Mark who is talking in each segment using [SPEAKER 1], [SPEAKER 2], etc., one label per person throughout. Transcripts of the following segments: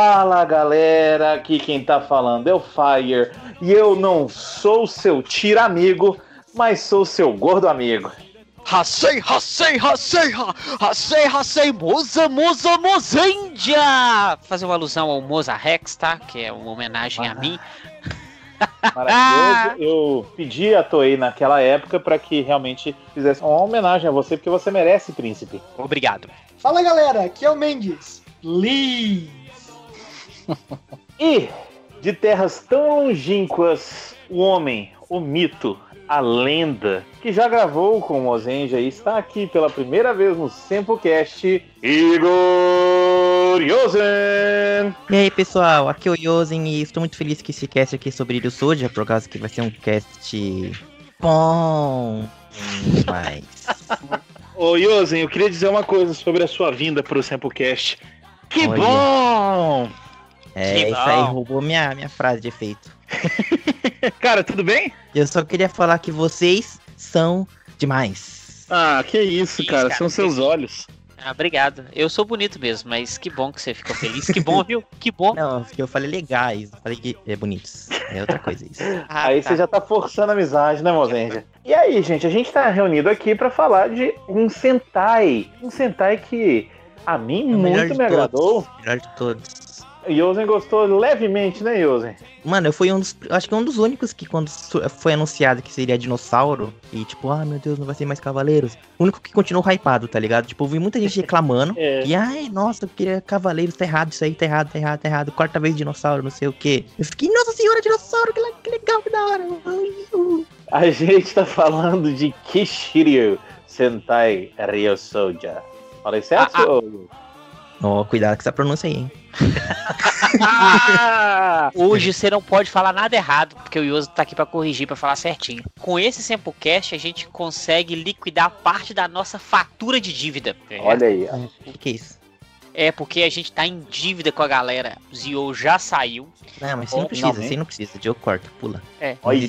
[SPEAKER 1] Fala galera, aqui quem tá falando é o Fire e eu não sou seu tira amigo, mas sou seu gordo amigo.
[SPEAKER 2] Hasei, Hasei, Hasei, Hasei, Hasei, Moza, Moza, Mozendia! Fazer uma alusão ao Moza Rex, tá? Que é uma homenagem ah. a mim.
[SPEAKER 1] Maravilhoso. Eu pedi a Toei naquela época para que realmente fizesse uma homenagem a você, porque você merece, príncipe.
[SPEAKER 2] Obrigado.
[SPEAKER 3] Fala galera, aqui é o Mendes. Please.
[SPEAKER 1] e de terras tão longínquas, o homem, o mito, a lenda, que já gravou com o Mozenja e está aqui pela primeira vez no Sempocast, Igor Yosen!
[SPEAKER 4] E aí pessoal, aqui é o Yosen e estou muito feliz que esse cast aqui é sobre o Soja, por causa que vai ser um cast bom demais.
[SPEAKER 1] Ô Yosen, eu queria dizer uma coisa sobre a sua vinda para o Sempocast. Que Olha. bom!
[SPEAKER 4] É, isso aí roubou minha, minha frase de efeito.
[SPEAKER 1] Cara, tudo bem?
[SPEAKER 4] Eu só queria falar que vocês são demais.
[SPEAKER 1] Ah, que isso, cara. cara são seus olhos.
[SPEAKER 2] Ah, obrigado. Eu sou bonito mesmo, mas que bom que você ficou feliz. Que bom, viu? Que bom.
[SPEAKER 4] Não, porque eu falei legais, não falei que é bonitos. É outra coisa isso.
[SPEAKER 1] Ah, aí tá. você já tá forçando a amizade, né, Mozenja? E aí, gente, a gente tá reunido aqui para falar de um Sentai. Um Sentai que a mim é muito me agradou.
[SPEAKER 4] Melhor de todos.
[SPEAKER 1] Yosen gostou levemente, né, Yosen?
[SPEAKER 4] Mano, eu fui um dos. Acho que um dos únicos que quando foi anunciado que seria dinossauro. E tipo, ah, meu Deus, não vai ser mais cavaleiros. O único que continuou hypado, tá ligado? Tipo, eu vi muita gente reclamando. é. E ai, nossa, eu queria cavaleiros, tá errado isso aí, tá errado, tá errado, tá errado. Quarta vez dinossauro, não sei o quê. Eu fiquei, nossa senhora, dinossauro, que legal, que da hora.
[SPEAKER 1] A gente tá falando de Kishiryu Sentai Ryo Soja. Falei certo? Ah, ah.
[SPEAKER 4] Oh, cuidado com essa pronúncia aí, hein?
[SPEAKER 2] Hoje você não pode falar nada errado, porque o Yoso tá aqui para corrigir, para falar certinho. Com esse Samplecast, a gente consegue liquidar parte da nossa fatura de dívida.
[SPEAKER 1] Olha aí.
[SPEAKER 4] O que é isso?
[SPEAKER 2] É porque a gente tá em dívida com a galera. O Zio já saiu.
[SPEAKER 4] Não, mas você não precisa, você não precisa. Eu corto, pula.
[SPEAKER 1] É. Olha,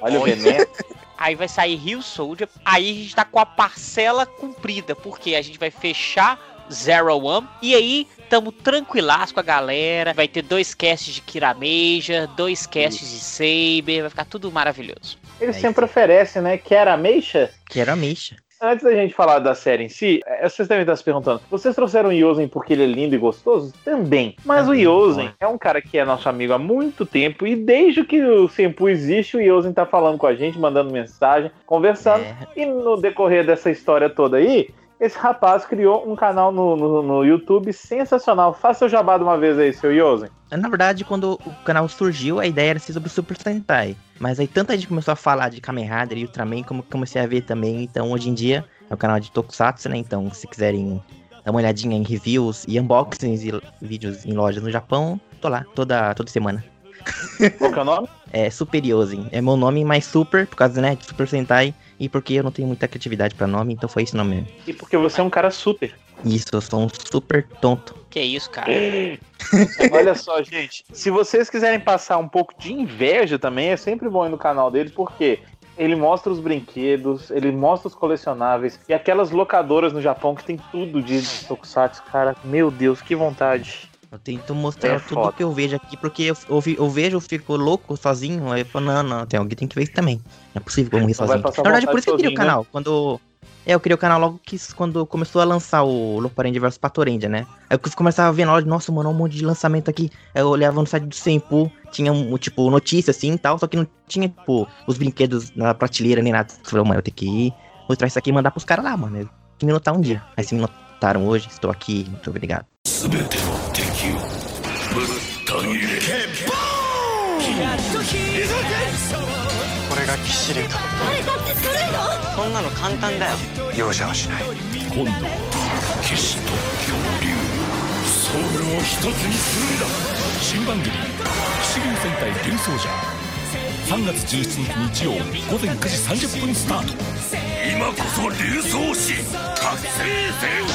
[SPEAKER 1] olha o veneno.
[SPEAKER 2] Aí vai sair Rio Soldier. Aí a gente tá com a parcela cumprida. Porque a gente vai fechar Zero One. E aí, tamo tranquilaço com a galera. Vai ter dois casts de Kirameja, dois casts de Saber. Vai ficar tudo maravilhoso.
[SPEAKER 1] Ele é sempre oferece, né? Quer ameixa?
[SPEAKER 4] Quero ameixa.
[SPEAKER 1] Antes da gente falar da série em si, é, vocês devem estar se perguntando: vocês trouxeram o Yosen porque ele é lindo e gostoso? Também. Mas Também, o Yosen é um cara que é nosso amigo há muito tempo e desde que o Sempu existe, o Yosen tá falando com a gente, mandando mensagem, conversando. É. E no decorrer dessa história toda aí, esse rapaz criou um canal no, no, no, YouTube sensacional. Faça o jabá de uma vez aí, seu Yosen.
[SPEAKER 4] Na verdade, quando o canal surgiu, a ideia era ser sobre Super Sentai. Mas aí tanta gente começou a falar de Kamen Rider e Ultraman, como comecei a ver também. Então, hoje em dia, é um canal de Tokusatsu, né? Então, se quiserem dar uma olhadinha em reviews e unboxings e vídeos em lojas no Japão, tô lá toda, toda semana.
[SPEAKER 1] Qual que é o nome?
[SPEAKER 4] É Super Yosen. É meu nome mais super, por causa, né, de Super Sentai e porque eu não tenho muita criatividade para nome, então foi esse nome mesmo.
[SPEAKER 1] E porque você é um cara super.
[SPEAKER 4] Isso, eu sou um super tonto.
[SPEAKER 2] Que isso, cara?
[SPEAKER 1] Olha só, gente. Se vocês quiserem passar um pouco de inveja também, é sempre bom ir no canal dele, porque ele mostra os brinquedos, ele mostra os colecionáveis e aquelas locadoras no Japão que tem tudo de Tokusatsu, cara. Meu Deus, que vontade.
[SPEAKER 4] Eu tento mostrar é tudo foda. que eu vejo aqui, porque eu, eu, eu, vejo, eu fico louco sozinho, aí eu falo, não, não, tem alguém tem que ver isso também. Não é possível eu morrer sozinho. Na verdade, por isso que eu criei o canal. Né? Quando. É, eu criei o canal logo que quando começou a lançar o Loparendia vs Patorendia, né? Aí eu começava a ver na hora, nossa, mano, um monte de lançamento aqui. Aí eu olhava no site do Senpu, tinha, um, tipo, notícia assim e tal, só que não tinha, tipo, os brinquedos na prateleira nem nada. Eu falei, mano, eu tenho que ir, mostrar isso aqui e mandar pros caras lá, mano. Que me notar um dia. Aí se me notaram hoje, estou aqui, muito obrigado. ぶこれがキシリウだ誰だって作れるのそんなの簡単だよ容赦はしない今度は騎士と恐竜ソウルを一つにするんだ新番組「騎士流戦隊竜奏者」3月17日日曜午前9時30分スタート今こそ竜奏し覚醒せよ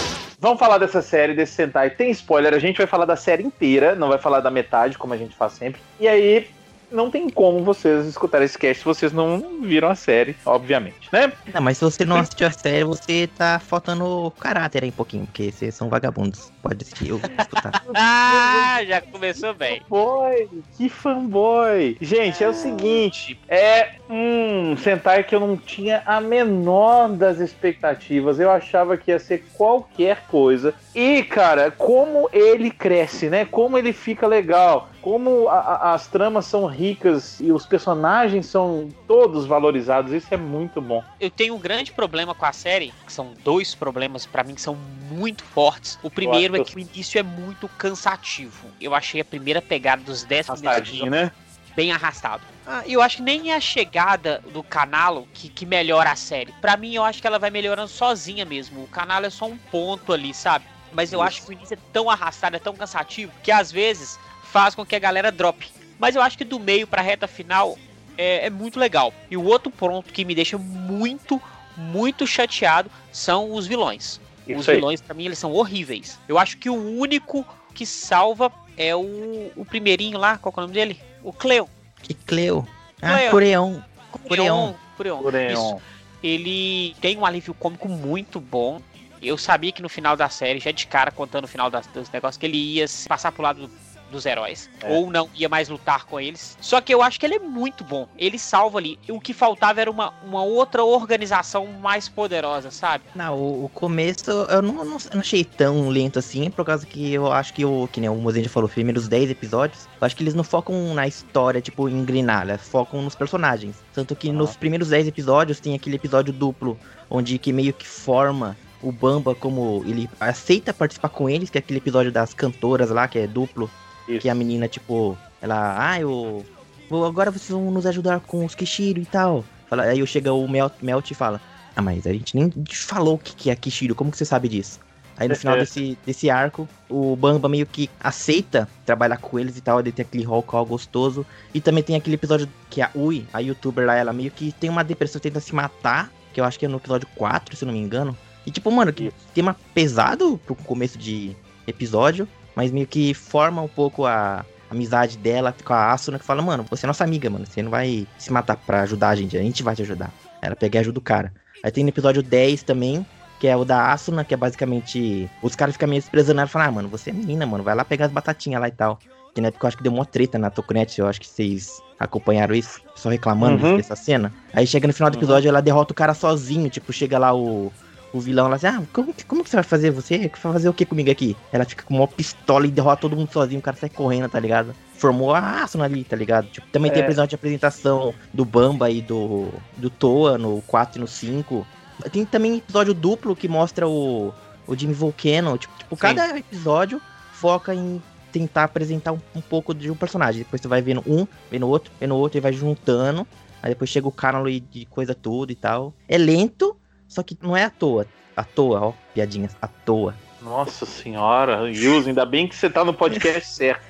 [SPEAKER 1] Vamos falar dessa série, desse Sentai. Tem spoiler, a gente vai falar da série inteira, não vai falar da metade, como a gente faz sempre. E aí, não tem como vocês escutarem esse cast se vocês não viram a série, obviamente, né?
[SPEAKER 4] Não, mas se você não assistiu a série, você tá faltando caráter aí um pouquinho, porque vocês são vagabundos. Pode assistir, eu escutar.
[SPEAKER 2] ah, já começou bem.
[SPEAKER 1] Fanboy, que fanboy. Gente, é o seguinte, é um Sentai que eu não tinha a menor das expectativas. Eu achava que ia ser qualquer coisa. E, cara, como ele cresce, né? Como ele fica legal como a, a, as tramas são ricas e os personagens são todos valorizados, isso é muito bom.
[SPEAKER 2] Eu tenho um grande problema com a série, que são dois problemas para mim que são muito fortes. O primeiro é que o início é muito cansativo. Eu achei a primeira pegada dos 10
[SPEAKER 1] primeiros né?
[SPEAKER 2] bem arrastado. Ah, eu acho que nem é a chegada do canal que, que melhora a série. Para mim, eu acho que ela vai melhorando sozinha mesmo. O canal é só um ponto ali, sabe? Mas eu Isso. acho que o início é tão arrastado, é tão cansativo, que às vezes faz com que a galera drop. Mas eu acho que do meio pra reta final é, é muito legal. E o outro ponto que me deixa muito, muito chateado são os vilões. Isso os vilões, para mim, eles são horríveis. Eu acho que o único que salva é o, o primeirinho lá, qual é o nome dele? O Cleo.
[SPEAKER 4] Que Cleo? Ah, Coreão.
[SPEAKER 2] Coreão. Coreão. Ele tem um alívio cômico muito bom. Eu sabia que no final da série, já de cara contando o final das, dos negócios, que ele ia passar pro lado dos heróis. É. Ou não ia mais lutar com eles. Só que eu acho que ele é muito bom. Ele salva ali. O que faltava era uma, uma outra organização mais poderosa, sabe?
[SPEAKER 4] Não, o, o começo eu não, não, não, achei tão lento assim, por causa que eu acho que o que nem o Mozinho falou, os primeiros 10 episódios, eu acho que eles não focam na história, tipo, em grinalha, focam nos personagens. Tanto que nos primeiros 10 episódios tem aquele episódio duplo, onde que meio que forma o Bamba como ele aceita participar com eles, que é aquele episódio das cantoras lá, que é duplo, isso. Que a menina, tipo, ela, ah, eu. Agora vocês vão nos ajudar com os Kishiro e tal. Fala, aí chega o Melt, Melt e fala: Ah, mas a gente nem falou o que é Kishiro, como que você sabe disso? Aí no final desse, desse arco, o Bamba meio que aceita trabalhar com eles e tal, ele tem aquele roll call gostoso. E também tem aquele episódio que a Ui, a youtuber lá, ela meio que tem uma depressão, tenta se matar, que eu acho que é no episódio 4, se não me engano. E tipo, mano, que tema pesado pro começo de episódio mas meio que forma um pouco a amizade dela com a Asuna, que fala, mano, você é nossa amiga, mano, você não vai se matar pra ajudar a gente, a gente vai te ajudar. Ela pega e ajuda o cara. Aí tem no episódio 10 também, que é o da Asuna, que é basicamente. Os caras ficam meio desprezando ela e falam, ah, mano, você é menina, mano, vai lá pegar as batatinhas lá e tal. Que na época eu acho que deu uma treta na Tokunet, eu acho que vocês acompanharam isso, só reclamando uhum. dessa cena. Aí chega no final do episódio, uhum. ela derrota o cara sozinho, tipo, chega lá o, o vilão lá assim, ah, como, como que você vai fazer? Você vai fazer o que comigo aqui? Ela fica com uma pistola e derrota todo mundo sozinho, o cara sai correndo, tá ligado? Formou a Asuna ali, tá ligado? Tipo, também é. tem a episódio de apresentação do Bamba e do, do Toa no 4 e no 5. Tem também episódio duplo que mostra o, o Jimmy Volcano. Tipo, tipo cada episódio foca em tentar apresentar um, um, pouco de um personagem. Depois você vai vendo um, vendo outro, vendo outro, e vai juntando. Aí depois chega o Carlo de coisa tudo e tal. É lento, só que não é à toa. À toa, ó, piadinhas, à toa.
[SPEAKER 1] Nossa senhora, Yus, ainda bem que você tá no podcast certo.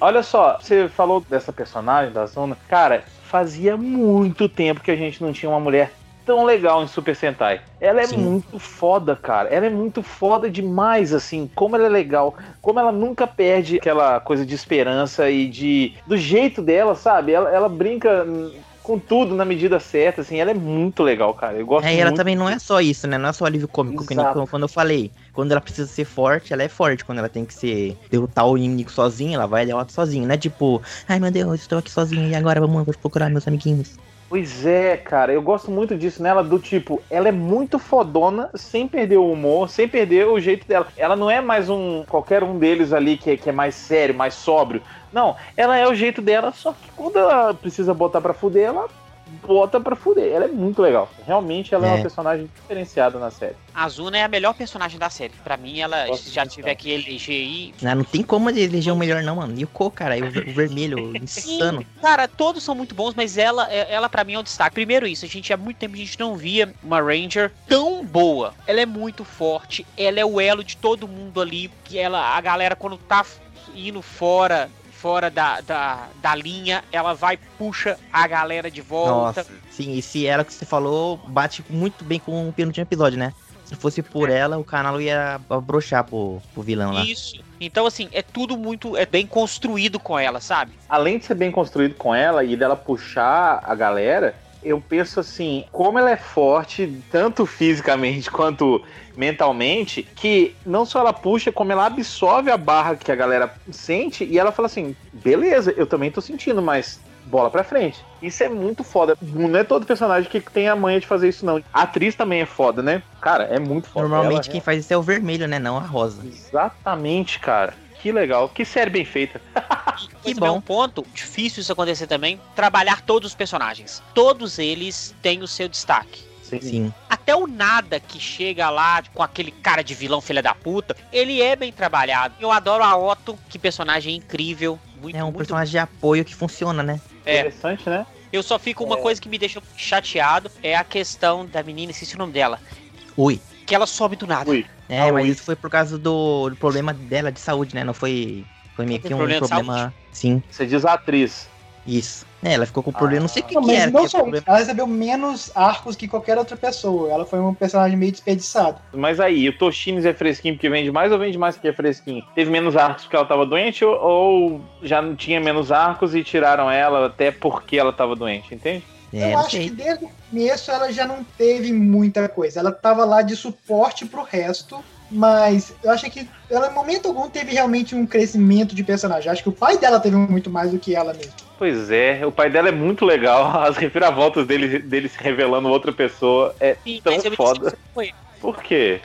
[SPEAKER 1] Olha só, você falou dessa personagem da Zona. Cara, fazia muito tempo que a gente não tinha uma mulher tão legal em Super Sentai. Ela é Sim. muito foda, cara. Ela é muito foda demais, assim. Como ela é legal. Como ela nunca perde aquela coisa de esperança e de. do jeito dela, sabe? Ela, ela brinca com tudo na medida certa, assim, ela é muito legal, cara. Eu gosto
[SPEAKER 4] É,
[SPEAKER 1] e
[SPEAKER 4] ela também não é só isso, né? Não é só alívio cômico, Exato. quando eu falei. Quando ela precisa ser forte, ela é forte. Quando ela tem que ser derrotar o inimigo sozinha, ela vai e derrota sozinha. Não é tipo, ai meu Deus, estou aqui sozinha e agora vamos procurar meus amiguinhos.
[SPEAKER 1] Pois é, cara, eu gosto muito disso nela, do tipo, ela é muito fodona, sem perder o humor, sem perder o jeito dela. Ela não é mais um qualquer um deles ali que, que é mais sério, mais sóbrio. Não, ela é o jeito dela, só que quando ela precisa botar pra fuder, ela bota pra fuder. Ela é muito legal. Realmente ela é, é uma personagem diferenciada na série.
[SPEAKER 2] A Zuna é a melhor personagem da série. Pra mim, ela Nossa, já tiver que eleger aí.
[SPEAKER 4] Não, não tem como eleger o melhor, não, mano. E o Co, cara, o, o vermelho, insano. Sim,
[SPEAKER 2] cara, todos são muito bons, mas ela, é, ela pra mim é um destaque. Primeiro, isso, a gente há muito tempo a gente não via uma Ranger tão boa. Ela é muito forte, ela é o elo de todo mundo ali. Que ela, a galera, quando tá indo fora fora da, da, da linha, ela vai puxa a galera de volta. Nossa,
[SPEAKER 4] sim, e se ela que você falou bate muito bem com o penúltimo episódio, né? Se fosse por é. ela, o canal ia abrochar pro, pro vilão lá.
[SPEAKER 2] Isso. Então, assim, é tudo muito. É bem construído com ela, sabe?
[SPEAKER 1] Além de ser bem construído com ela e dela puxar a galera, eu penso assim, como ela é forte, tanto fisicamente quanto mentalmente, que não só ela puxa, como ela absorve a barra que a galera sente e ela fala assim: beleza, eu também tô sentindo, mas bola pra frente. Isso é muito foda. Não é todo personagem que tem a manha de fazer isso, não. A atriz também é foda, né? Cara, é muito foda.
[SPEAKER 4] Normalmente ela quem é... faz isso é o vermelho, né? Não a rosa.
[SPEAKER 1] Exatamente, cara. Que legal. Que série bem feita.
[SPEAKER 2] que bom. um ponto difícil isso acontecer também. Trabalhar todos os personagens. Todos eles têm o seu destaque.
[SPEAKER 4] Sim. Sim.
[SPEAKER 2] Até o nada que chega lá com aquele cara de vilão filha da puta, ele é bem trabalhado. Eu adoro a Otto, que personagem incrível. Muito,
[SPEAKER 4] é um
[SPEAKER 2] muito...
[SPEAKER 4] personagem de apoio que funciona, né?
[SPEAKER 2] É.
[SPEAKER 1] Interessante, né?
[SPEAKER 2] Eu só fico uma é. coisa que me deixa chateado é a questão da menina, esqueci o nome dela.
[SPEAKER 4] Ui.
[SPEAKER 2] Que ela sobe do nada. Ui.
[SPEAKER 4] É, ah, mas ui. isso foi por causa do, do, problema dela de saúde, né? Não foi. Foi meio que um problema. problema sim.
[SPEAKER 1] Você diz a atriz.
[SPEAKER 4] Isso. É, ela ficou com problema, ah. não sei o que, não,
[SPEAKER 3] que
[SPEAKER 4] era.
[SPEAKER 3] Não que só problema... ela recebeu menos arcos que qualquer outra pessoa. Ela foi um personagem meio desperdiçado.
[SPEAKER 1] Mas aí, o Toshines é fresquinho porque vende mais ou vende mais porque é fresquinho? Teve menos arcos porque ela tava doente ou, ou já não tinha menos arcos e tiraram ela até porque ela tava doente, entende?
[SPEAKER 3] É, eu acho sei. que desde o começo ela já não teve muita coisa. Ela tava lá de suporte pro resto mas eu acho que ela, em momento algum, teve realmente um crescimento de personagem. Acho que o pai dela teve muito mais do que ela mesma.
[SPEAKER 1] Pois é, o pai dela é muito legal. As reviravoltas dele, dele se revelando outra pessoa é Sim, tão foda. Por quê?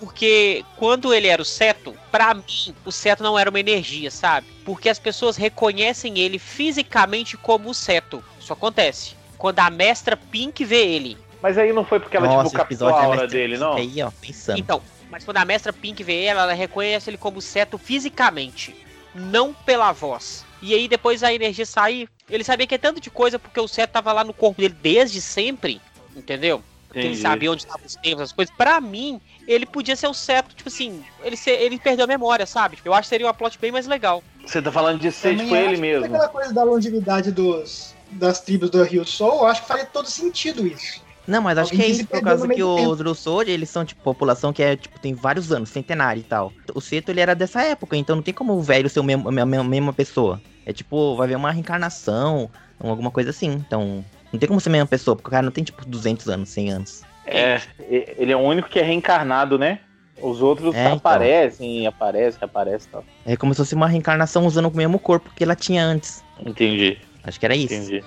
[SPEAKER 2] Porque quando ele era o Seto, para mim, o Seto não era uma energia, sabe? Porque as pessoas reconhecem ele fisicamente como o Seto. Isso acontece. Quando a mestra Pink vê ele.
[SPEAKER 1] Mas aí não foi porque ela, Nossa, tipo, captou a aura dele, não?
[SPEAKER 4] Aí, ó, pensando.
[SPEAKER 2] Então, mas quando a mestra Pink vê ela, ela reconhece ele como Seto fisicamente, não pela voz. E aí depois a energia sair, ele sabia que é tanto de coisa porque o Seto tava lá no corpo dele desde sempre, entendeu? Porque ele sabia onde estavam os tempos, as coisas. Pra mim, ele podia ser o Seto, tipo assim, ele, ser, ele perdeu a memória, sabe? Eu acho que seria uma plot bem mais legal.
[SPEAKER 1] Você tá falando de ser tipo ele mesmo.
[SPEAKER 3] Aquela coisa da longevidade dos, das tribos do Rio Soul, eu acho que faria todo sentido isso.
[SPEAKER 4] Não, mas acho Alguém que é isso por causa que os Drussold, eles são, tipo, população que é, tipo, tem vários anos, centenário e tal. O Seto, ele era dessa época, então não tem como o velho ser o mesmo, a mesma pessoa. É tipo, vai ver uma reencarnação, alguma coisa assim. Então, não tem como ser a mesma pessoa, porque o cara não tem, tipo, 200 anos, 100 anos.
[SPEAKER 1] É, ele é o único que é reencarnado, né? Os outros é, aparecem, então. aparecem, aparecem e tal.
[SPEAKER 4] É como se fosse uma reencarnação usando o mesmo corpo que ela tinha antes.
[SPEAKER 1] Entendi.
[SPEAKER 4] Acho que era isso. Entendi.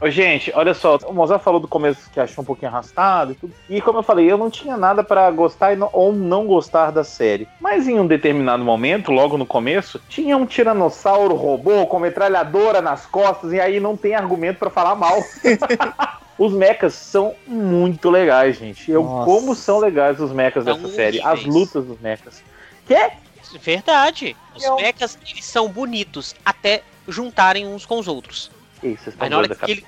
[SPEAKER 1] Ô, gente, olha só, o Mozart falou do começo que achou um pouquinho arrastado e tudo. E como eu falei, eu não tinha nada para gostar ou não gostar da série. Mas em um determinado momento, logo no começo, tinha um tiranossauro robô com metralhadora nas costas e aí não tem argumento para falar mal. Os mechas são muito legais, gente. Eu, como são legais os mechas dessa série. As lutas dos mechas. Que é?
[SPEAKER 2] Verdade. Os eu... mechas, eles são bonitos até juntarem uns com os outros.
[SPEAKER 1] Isso, Mas na hora que ele.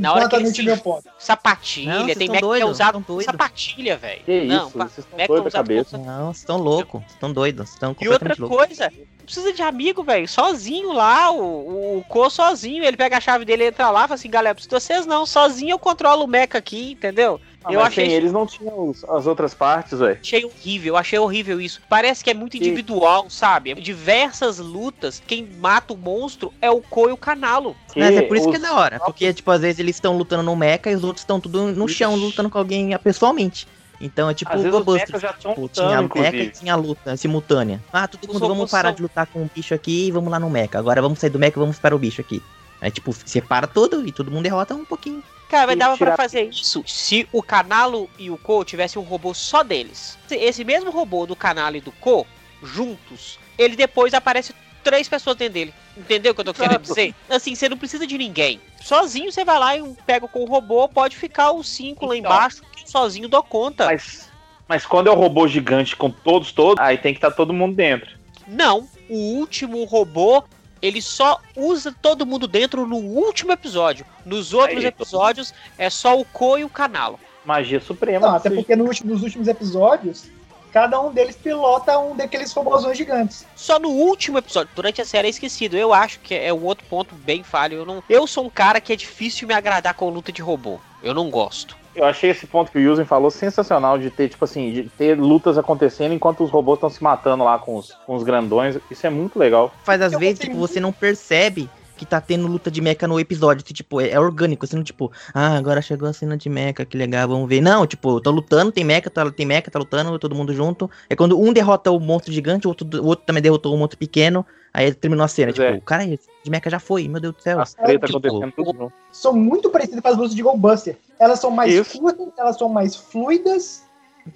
[SPEAKER 2] Na hora que ele meu ponto. Sapatilha, não, tem Mac que é usado sapatilha, velho.
[SPEAKER 1] Que não, isso, vocês estão doidos da cabeça.
[SPEAKER 4] Não, vocês estão loucos, estão doidos, estão
[SPEAKER 2] E outra coisa, não precisa de amigo, velho, sozinho lá, o, o Co sozinho, ele pega a chave dele, entra lá, fala assim, galera, preciso de vocês não, sozinho eu controlo o Mecha aqui, entendeu?
[SPEAKER 1] Ah, eu achei sem eles não tinham os, as outras partes, velho.
[SPEAKER 2] Achei horrível, achei horrível isso. Parece que é muito individual, sabe? Diversas lutas, quem mata o monstro é o Ko e o Canalo.
[SPEAKER 4] Mas é por isso os... que é da hora, porque tipo às vezes eles estão lutando no mecha e os outros estão tudo no chão lutando com alguém pessoalmente. Então é tipo
[SPEAKER 1] o Buster. Tipo,
[SPEAKER 4] tinha a mecha e tinha a luta simultânea. Ah, todo mundo vamos parar de lutar com o bicho aqui e vamos lá no mecha. Agora vamos sair do mecha e vamos para o bicho aqui. Aí tipo, separa tudo e todo mundo derrota um pouquinho.
[SPEAKER 2] Cara, mas dava pra fazer isso se o Canalo e o Ko tivessem um robô só deles. Esse mesmo robô do Canalo e do Ko, juntos, ele depois aparece três pessoas dentro dele. Entendeu o que eu tô querendo dizer? Assim, você não precisa de ninguém. Sozinho você vai lá e pega com o robô, pode ficar os cinco então, lá embaixo, sozinho dou conta.
[SPEAKER 1] Mas, mas quando é o robô gigante com todos, todos, aí tem que estar tá todo mundo dentro.
[SPEAKER 2] Não, o último robô ele só usa todo mundo dentro no último episódio. Nos outros Aí, episódios é só o Ko e o Canalo.
[SPEAKER 1] Magia suprema.
[SPEAKER 3] Não, até porque no último, nos últimos episódios cada um deles pilota um daqueles robôzões gigantes.
[SPEAKER 2] Só no último episódio, durante a série é esquecido. Eu acho que é um outro ponto bem falho. Eu, não, eu sou um cara que é difícil me agradar com luta de robô. Eu não gosto.
[SPEAKER 1] Eu achei esse ponto que o Yuzen falou sensacional de ter, tipo assim, de ter lutas acontecendo enquanto os robôs estão se matando lá com os, com os grandões. Isso é muito legal.
[SPEAKER 4] Faz às vezes, tipo, você não percebe que tá tendo luta de mecha no episódio. Tipo, é, é orgânico, assim, não tipo, ah, agora chegou a cena de mecha, que legal, vamos ver. Não, tipo, tá lutando, tem mecha, tá, tem mecha, tá lutando, todo mundo junto. É quando um derrota o monstro gigante, o outro, o outro também derrotou o monstro pequeno. Aí terminou a cena, tipo, é. o cara de mecha já foi, meu Deus do céu.
[SPEAKER 3] As treta tipo, acontecendo tudo. São muito parecidas com as lutas de Goldbuster. Elas são mais curtas, elas são mais fluidas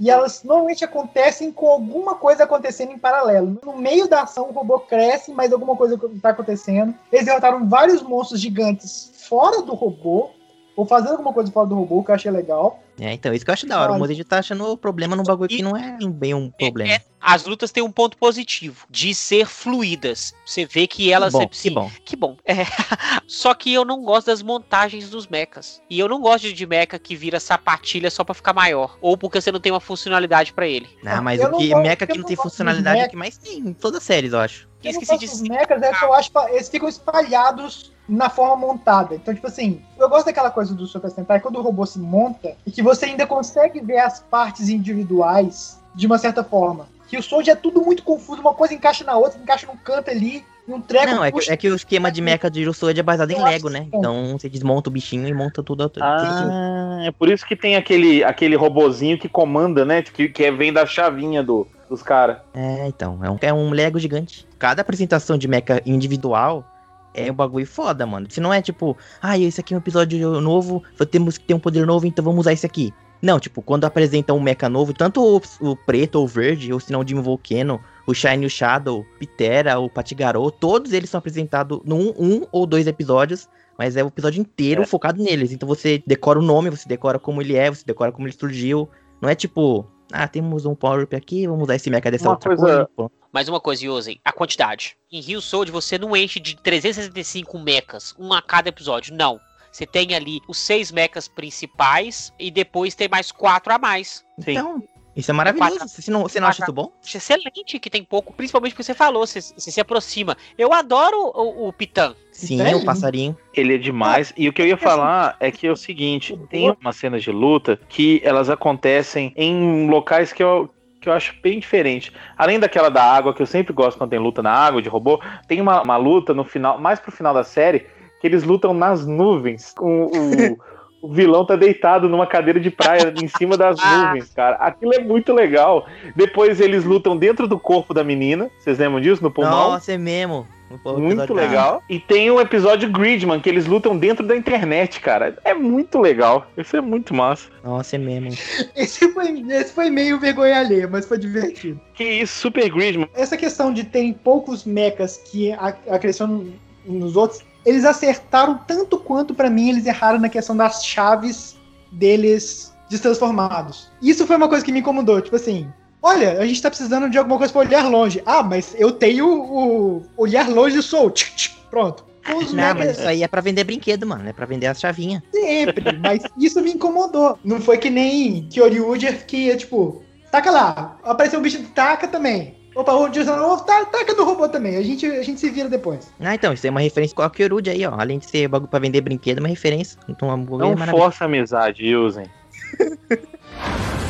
[SPEAKER 3] e elas normalmente acontecem com alguma coisa acontecendo em paralelo. No meio da ação, o robô cresce, mas alguma coisa está acontecendo. Eles derrotaram vários monstros gigantes fora do robô, ou fazendo alguma coisa fora do robô, que eu achei legal.
[SPEAKER 4] É, então, isso que eu acho da hora. O Modesto tá achando o problema num bagulho e, que não é bem um problema. É,
[SPEAKER 2] as lutas têm um ponto positivo, de ser fluídas. Você vê que elas...
[SPEAKER 4] Que bom, que bom.
[SPEAKER 2] Que bom. É. Só que eu não gosto das montagens dos mechas. E eu não gosto de mecha que vira sapatilha só pra ficar maior. Ou porque você não tem uma funcionalidade para ele.
[SPEAKER 4] Não, mas eu o que, mecha que não tem funcionalidade é o que mais tem em todas as séries, eu acho.
[SPEAKER 3] Eu esqueci de... Os mechas é que eu acho que eles ficam espalhados na forma montada. Então, tipo assim, eu gosto daquela coisa do Super Sentai, quando o robô se monta, e que você ainda consegue ver as partes individuais de uma certa forma. Que o som já é tudo muito confuso, uma coisa encaixa na outra, encaixa num canto ali, num treco.
[SPEAKER 4] Não, é que, é que, o esquema de mecha de Jusoid é baseado em Lego, né? Então você desmonta o bichinho e monta tudo.
[SPEAKER 1] Ah, é por isso que tem aquele, aquele robozinho que comanda, né? Que, que é, vem da chavinha do, dos caras.
[SPEAKER 4] É, então, é um, é um Lego gigante. Cada apresentação de mecha individual é um bagulho foda, mano. Se não é tipo, ah, esse aqui é um episódio novo, temos que ter um poder novo, então vamos usar esse aqui. Não, tipo, quando apresenta um mecha novo, tanto o, o preto ou o verde, ou se não o Jimmy Volcano, o Shine o Shadow, Pitera, o Patigarou, todos eles são apresentados num um ou dois episódios, mas é o episódio inteiro é. focado neles. Então você decora o nome, você decora como ele é, você decora como ele surgiu. Não é tipo, ah, temos um power-up aqui, vamos usar esse mecha dessa
[SPEAKER 1] Uma outra coisa, coisa
[SPEAKER 2] mais uma coisa, Yosen, a quantidade. Em Rio Soul você não enche de 365 mechas, um a cada episódio. Não. Você tem ali os seis mechas principais e depois tem mais quatro a mais.
[SPEAKER 4] Sim. Então, isso é maravilhoso. Quatro, você não, você não acha isso bom?
[SPEAKER 2] Acho excelente que tem pouco, principalmente porque você falou, você, você se aproxima. Eu adoro o, o Pitan.
[SPEAKER 4] Sim, é, o passarinho.
[SPEAKER 1] Ele é demais. E o que eu ia falar é que é o seguinte: tem umas cenas de luta que elas acontecem em locais que eu, que eu acho bem diferente. Além daquela da água, que eu sempre gosto quando tem luta na água, de robô, tem uma, uma luta no final, mais pro final da série, que eles lutam nas nuvens. O, o, o vilão tá deitado numa cadeira de praia em cima das ah. nuvens, cara. Aquilo é muito legal. Depois eles lutam dentro do corpo da menina. Vocês lembram disso? No pulmão?
[SPEAKER 4] Nossa, é mesmo.
[SPEAKER 1] Muito legal. E tem o episódio Gridman, que eles lutam dentro da internet, cara. É muito legal. Isso é muito massa.
[SPEAKER 4] Nossa, é mesmo.
[SPEAKER 3] Esse foi, esse foi meio vergonha alheia, mas foi divertido.
[SPEAKER 1] Que isso, Super Gridman.
[SPEAKER 3] Essa questão de terem poucos mechas que acrescentam nos outros, eles acertaram tanto quanto para mim eles erraram na questão das chaves deles destransformados. Isso foi uma coisa que me incomodou, tipo assim, Olha, a gente tá precisando de alguma coisa pra olhar longe. Ah, mas eu tenho o olhar longe sou. Pronto.
[SPEAKER 4] Os não, mega... mas isso aí é pra vender brinquedo, mano. É pra vender as chavinhas.
[SPEAKER 3] Sempre, mas isso me incomodou. Não foi que nem Kyoryuger que ia, tipo, taca lá. Apareceu um bicho, taca também. Opa, o novo, tá, taca no robô também. A gente, a gente se vira depois.
[SPEAKER 4] Ah, então, isso é uma referência com a Kyoryuger aí, ó. Além de ser bagulho pra vender brinquedo, é uma referência. Então,
[SPEAKER 1] uma Não é força a amizade, usem.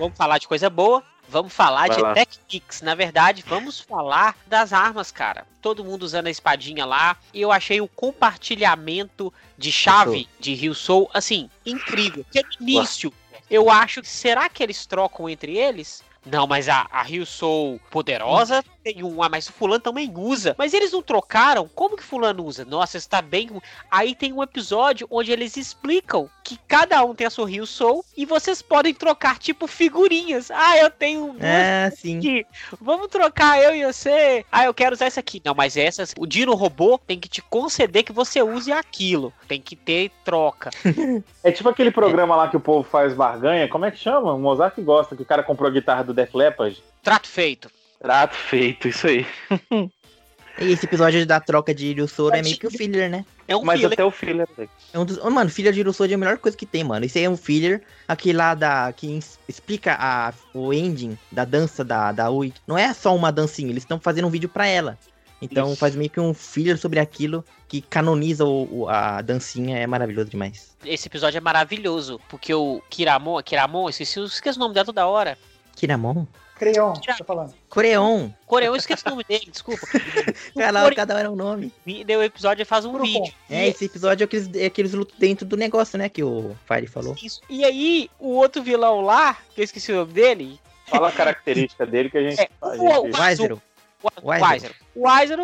[SPEAKER 2] Vamos falar de coisa boa. Vamos falar Vai de lá. Tech Pix. Na verdade, vamos falar das armas, cara. Todo mundo usando a espadinha lá. E eu achei o compartilhamento de chave de Rio Soul, assim, incrível. Porque no início, eu acho que será que eles trocam entre eles? Não, mas a, a Rio Soul poderosa tem um, ah, mas o fulano também usa. Mas eles não trocaram? Como que fulano usa? Nossa, está bem. Aí tem um episódio onde eles explicam que cada um tem a sua Rio Soul e vocês podem trocar tipo figurinhas. Ah, eu tenho
[SPEAKER 4] é, sim. Aqui.
[SPEAKER 2] Vamos trocar eu e você. Ah, eu quero usar essa aqui. Não, mas essas, o Dino Robô tem que te conceder que você use aquilo. Tem que ter troca.
[SPEAKER 1] é tipo aquele programa lá que o povo faz barganha. Como é que chama? O Mozart gosta que o cara comprou a guitarra do Def Leppard.
[SPEAKER 2] Trato feito.
[SPEAKER 1] Trato feito, isso aí.
[SPEAKER 4] E esse episódio da troca de Iryusoro é meio que o filler, né?
[SPEAKER 1] É um Mas filler. até o filler.
[SPEAKER 4] É um dos... oh, mano, filler de Iryusoro é a melhor coisa que tem, mano. Esse aí é um filler, aquele lá da... que explica a... o ending da dança da, da Ui. Não é só uma dancinha, eles estão fazendo um vídeo pra ela. Então Isso. faz meio que um filler sobre aquilo que canoniza o, o, a dancinha, é maravilhoso demais.
[SPEAKER 2] Esse episódio é maravilhoso, porque o Kiramon, Kiramon, esqueci, esqueci o nome dela toda hora.
[SPEAKER 4] Kiramon?
[SPEAKER 3] Creon, tô falando.
[SPEAKER 4] Coreon.
[SPEAKER 2] Coreon, esqueci o nome dele, desculpa.
[SPEAKER 4] Cara, Core... cada um era um nome.
[SPEAKER 2] Deu o episódio e faz um vídeo.
[SPEAKER 4] É, esse episódio é aqueles, é aqueles lutos dentro do negócio, né? Que o Fire falou. Isso.
[SPEAKER 2] E aí, o outro vilão lá, que eu esqueci o nome dele.
[SPEAKER 1] Fala a característica dele que a gente. É,
[SPEAKER 2] o, o, o, o Weiser. O Weiser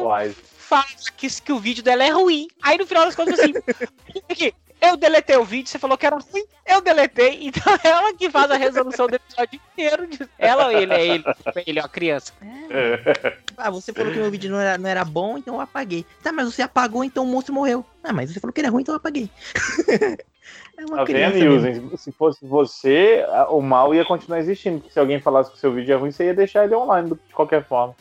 [SPEAKER 2] fala que, que o vídeo dela é ruim. Aí no final das contas, assim, eu deletei o vídeo, você falou que era ruim, eu deletei. Então é ela que faz a resolução do episódio inteiro. Ela ou ele? É ele. Ele é uma criança.
[SPEAKER 4] É. Ah, você falou que meu vídeo não era, não era bom, então eu apaguei. Tá, mas você apagou, então o monstro morreu. Ah, mas você falou que era ruim, então eu apaguei.
[SPEAKER 1] é uma tá vendo, Se fosse você, o mal ia continuar existindo. Porque se alguém falasse que o seu vídeo é ruim, você ia deixar ele online de qualquer forma.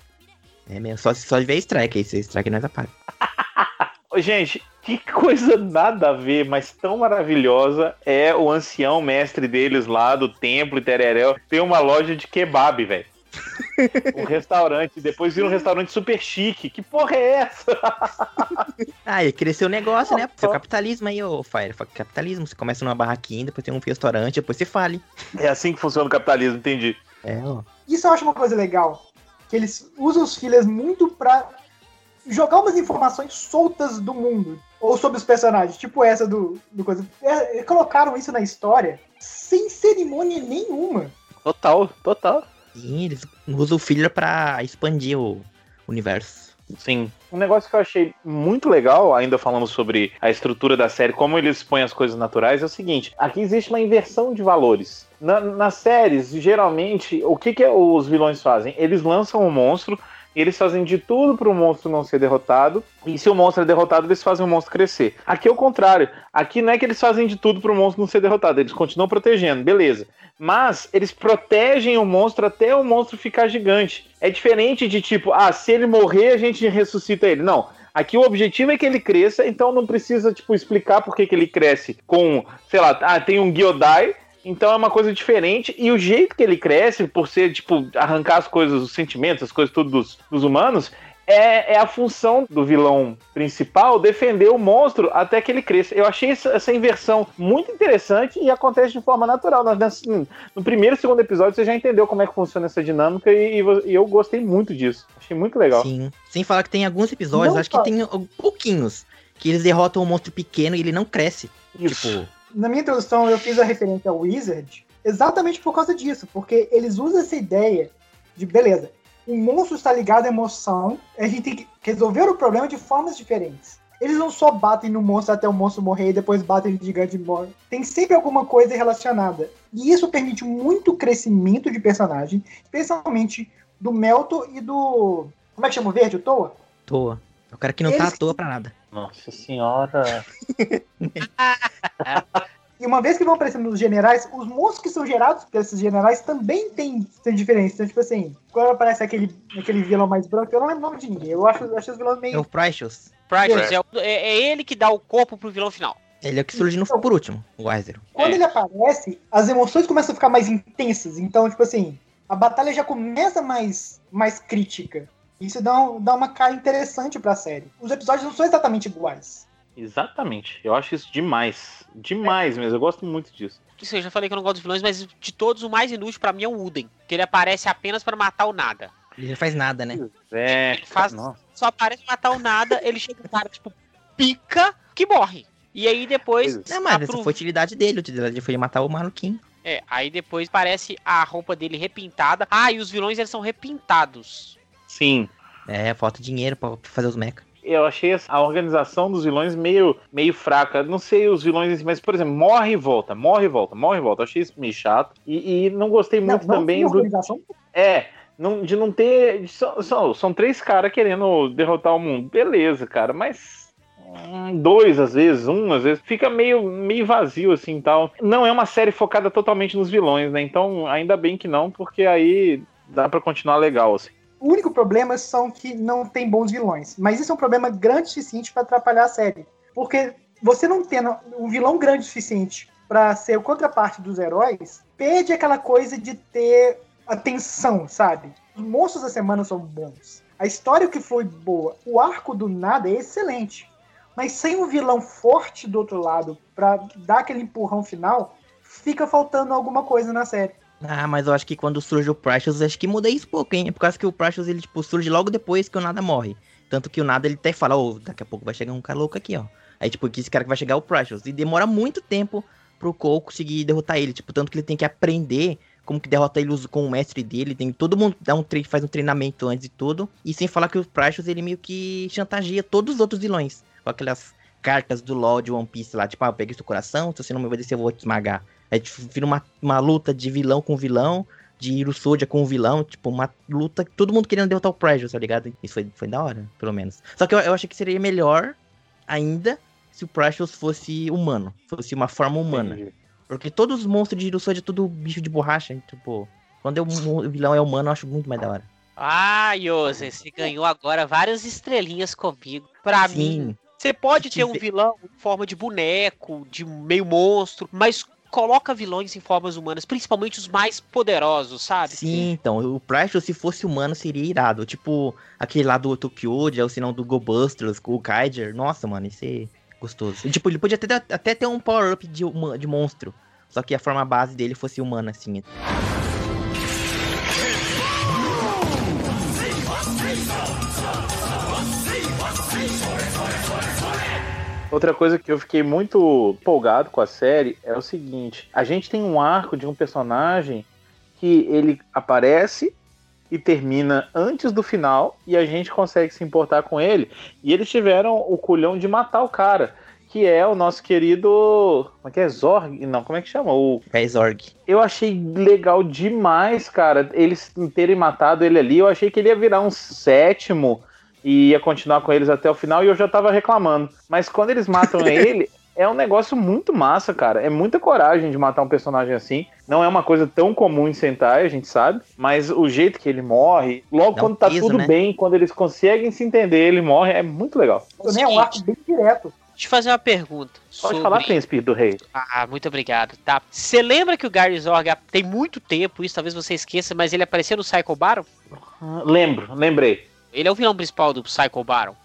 [SPEAKER 4] É mesmo, só, só de ver strike aí, se strike nós apaga.
[SPEAKER 1] Gente, que coisa nada a ver, mas tão maravilhosa é o ancião mestre deles lá do templo e Tererel. Tem uma loja de kebab, velho. um restaurante, depois vira um restaurante super chique. Que porra é essa?
[SPEAKER 4] ah, e cresceu o negócio, né? Seu capitalismo aí, ô Fire. Capitalismo. Você começa numa barraquinha, depois tem um restaurante, depois você fale.
[SPEAKER 1] É assim que funciona o capitalismo, entendi.
[SPEAKER 3] É, ó. Isso eu acho uma coisa legal que eles usam os fillers muito pra jogar umas informações soltas do mundo. Ou sobre os personagens, tipo essa do, do coisa. É, colocaram isso na história sem cerimônia nenhuma.
[SPEAKER 1] Total, total.
[SPEAKER 4] Sim, eles usam o filler pra expandir o universo.
[SPEAKER 1] Sim. Um negócio que eu achei muito legal, ainda falando sobre a estrutura da série, como eles põem as coisas naturais, é o seguinte: aqui existe uma inversão de valores. Na, nas séries, geralmente, o que, que os vilões fazem? Eles lançam um monstro, eles fazem de tudo para o monstro não ser derrotado. E se o monstro é derrotado, eles fazem o monstro crescer. Aqui é o contrário. Aqui não é que eles fazem de tudo para o monstro não ser derrotado. Eles continuam protegendo, beleza. Mas eles protegem o monstro até o monstro ficar gigante. É diferente de tipo, ah, se ele morrer, a gente ressuscita ele. Não. Aqui o objetivo é que ele cresça, então não precisa, tipo, explicar por que, que ele cresce com, sei lá, ah, tem um Giodai, então é uma coisa diferente. E o jeito que ele cresce, por ser, tipo, arrancar as coisas, os sentimentos, as coisas tudo dos, dos humanos, é, é, a função do vilão principal defender o monstro até que ele cresça. Eu achei essa, inversão muito interessante e acontece de forma natural. Nós, no primeiro e segundo episódio você já entendeu como é que funciona essa dinâmica e, e eu gostei muito disso. Achei muito legal.
[SPEAKER 4] Sim. Sem falar que tem alguns episódios, não acho que tem pouquinhos, que eles derrotam um monstro pequeno e ele não cresce. Isso. Tipo,
[SPEAKER 3] na minha introdução eu fiz a referência ao Wizard exatamente por causa disso, porque eles usam essa ideia de, beleza, o monstro está ligado à emoção, a gente tem que resolver o problema de formas diferentes. Eles não só batem no monstro até o monstro morrer e depois batem no gigante e morre. Tem sempre alguma coisa relacionada. E isso permite muito crescimento de personagem, especialmente do Melto e do. Como é que chama o verde? O Toa?
[SPEAKER 4] Toa. É o cara que não Eles... tá à toa pra nada.
[SPEAKER 1] Nossa senhora.
[SPEAKER 3] e uma vez que vão aparecendo os generais, os monstros que são gerados por esses generais também têm, têm diferença. Então, tipo assim, quando aparece aquele, aquele vilão mais branco, eu não lembro o nome de ninguém. Eu acho, acho os vilões meio.
[SPEAKER 4] É o Precious.
[SPEAKER 2] Precious, é. É, é, ele que dá o corpo pro vilão final.
[SPEAKER 4] Ele é o que surge no, então, por último, o Weiser.
[SPEAKER 3] Quando é. ele aparece, as emoções começam a ficar mais intensas. Então, tipo assim, a batalha já começa mais, mais crítica. Isso dá, um, dá uma cara interessante pra série. Os episódios não são exatamente iguais.
[SPEAKER 1] Exatamente. Eu acho isso demais. Demais é. mesmo. Eu gosto muito disso.
[SPEAKER 2] Isso, eu já falei que eu não gosto dos vilões, mas de todos o mais inútil para mim é o Uden. Que ele aparece apenas para matar o nada.
[SPEAKER 4] Ele não faz nada, né?
[SPEAKER 1] É,
[SPEAKER 2] ele faz, só aparece matar o nada, ele chega um cara, tipo, pica, que morre. E aí depois.
[SPEAKER 4] Não, mas essa foi a utilidade dele, a utilidade foi matar o maluquinho.
[SPEAKER 2] É, aí depois parece a roupa dele repintada. Ah, e os vilões eles são repintados.
[SPEAKER 1] Sim.
[SPEAKER 4] É, falta dinheiro pra fazer os mechas.
[SPEAKER 1] Eu achei a organização dos vilões meio, meio fraca. Não sei os vilões, mas, por exemplo, morre e volta, morre e volta, morre e volta. Eu achei isso meio chato. E, e não gostei muito não, também do. É, não, de não ter. São, são, são três caras querendo derrotar o mundo. Beleza, cara, mas dois às vezes, um às vezes, fica meio, meio vazio assim tal. Não é uma série focada totalmente nos vilões, né? Então, ainda bem que não, porque aí dá para continuar legal assim.
[SPEAKER 3] O único problema são que não tem bons vilões. Mas isso é um problema grande o suficiente para atrapalhar a série. Porque você não tendo um vilão grande o suficiente para ser o contraparte dos heróis, perde aquela coisa de ter atenção, sabe? Os monstros da semana são bons. A história que foi boa, o arco do nada é excelente. Mas sem um vilão forte do outro lado para dar aquele empurrão final, fica faltando alguma coisa na série.
[SPEAKER 4] Ah, mas eu acho que quando surge o Precious, acho que muda isso pouco, hein? É por causa que o Precious, ele, tipo, surge logo depois que o Nada morre. Tanto que o Nada, ele até fala, ô, oh, daqui a pouco vai chegar um cara louco aqui, ó. Aí, tipo, que esse cara que vai chegar é o Precious. E demora muito tempo pro Cole conseguir derrotar ele. Tipo, tanto que ele tem que aprender como que derrota ele com o mestre dele. Tem todo mundo dá um faz um treinamento antes de tudo. E sem falar que o Precious, ele meio que chantageia todos os outros vilões. Com aquelas cartas do LoL de One Piece lá. Tipo, ah, eu peguei seu coração, se você não me obedecer, eu vou te esmagar. Aí tipo, vira uma, uma luta de vilão com vilão. De Irusodia com vilão, tipo, uma luta, todo mundo querendo derrotar o Precious, tá ligado? Isso foi, foi da hora, pelo menos. Só que eu, eu achei que seria melhor ainda se o Precious fosse humano, fosse uma forma humana. Entendi. Porque todos os monstros de Hirusoja é tudo bicho de borracha, tipo, quando o vilão é humano, eu acho muito mais da hora.
[SPEAKER 2] Ah, Yose, você ganhou agora várias estrelinhas comigo. Pra Sim. mim, você pode ter um vilão em forma de boneco, de meio monstro, mas coloca vilões em formas humanas, principalmente os mais poderosos, sabe?
[SPEAKER 4] Sim, então, o Precious, se fosse humano, seria irado. Tipo, aquele lá do Tokyo, ou se não do Go Busters, o Kaiser. Nossa, mano, esse gostoso. Tipo, ele podia até, até ter um power-up de, de monstro. Só que a forma base dele fosse humana, assim.
[SPEAKER 1] Outra coisa que eu fiquei muito empolgado com a série é o seguinte: a gente tem um arco de um personagem que ele aparece e termina antes do final e a gente consegue se importar com ele. E eles tiveram o culhão de matar o cara, que é o nosso querido. Como é que é? Zorg? Não, como é que chama? O...
[SPEAKER 4] É Zorg.
[SPEAKER 1] Eu achei legal demais, cara, eles terem matado ele ali. Eu achei que ele ia virar um sétimo e ia continuar com eles até o final e eu já tava reclamando. Mas quando eles matam ele, é um negócio muito massa, cara. É muita coragem de matar um personagem assim. Não é uma coisa tão comum em Sentai, a gente sabe. Mas o jeito que ele morre, logo Dá quando tá tudo né? bem, quando eles conseguem se entender, ele morre, é muito legal.
[SPEAKER 3] É um arco bem direto.
[SPEAKER 2] Deixa eu fazer uma pergunta.
[SPEAKER 1] Pode sobre... falar, Príncipe do Rei.
[SPEAKER 2] Ah, muito obrigado. Tá. Você lembra que o Gary Zorg tem muito tempo, isso talvez você esqueça, mas ele apareceu no Psycho Baron?
[SPEAKER 1] lembro, lembrei.
[SPEAKER 2] Ele é o vilão principal do Psycho Baron.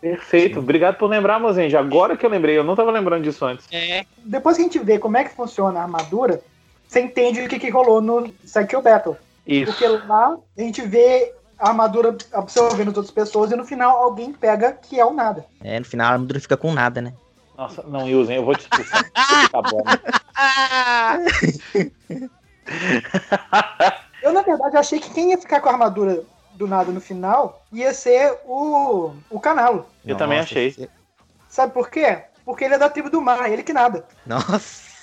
[SPEAKER 1] Perfeito, Sim. obrigado por lembrar, Mozenja. Agora que eu lembrei, eu não tava lembrando disso antes.
[SPEAKER 3] É. Depois que a gente vê como é que funciona a armadura, você entende o que, que rolou no Psycho Battle. Isso. Porque lá a gente vê a armadura absorvendo outras pessoas e no final alguém pega que é o nada.
[SPEAKER 4] É, no final a armadura fica com nada, né?
[SPEAKER 1] Nossa, não usem, eu vou te expulsar. tá bom.
[SPEAKER 3] eu, na verdade, achei que quem ia ficar com a armadura do nada no final, ia ser o, o Canalo.
[SPEAKER 1] Eu Nossa, também achei.
[SPEAKER 3] Sabe por quê? Porque ele é da tribo do mar, ele que nada.
[SPEAKER 4] Nossa.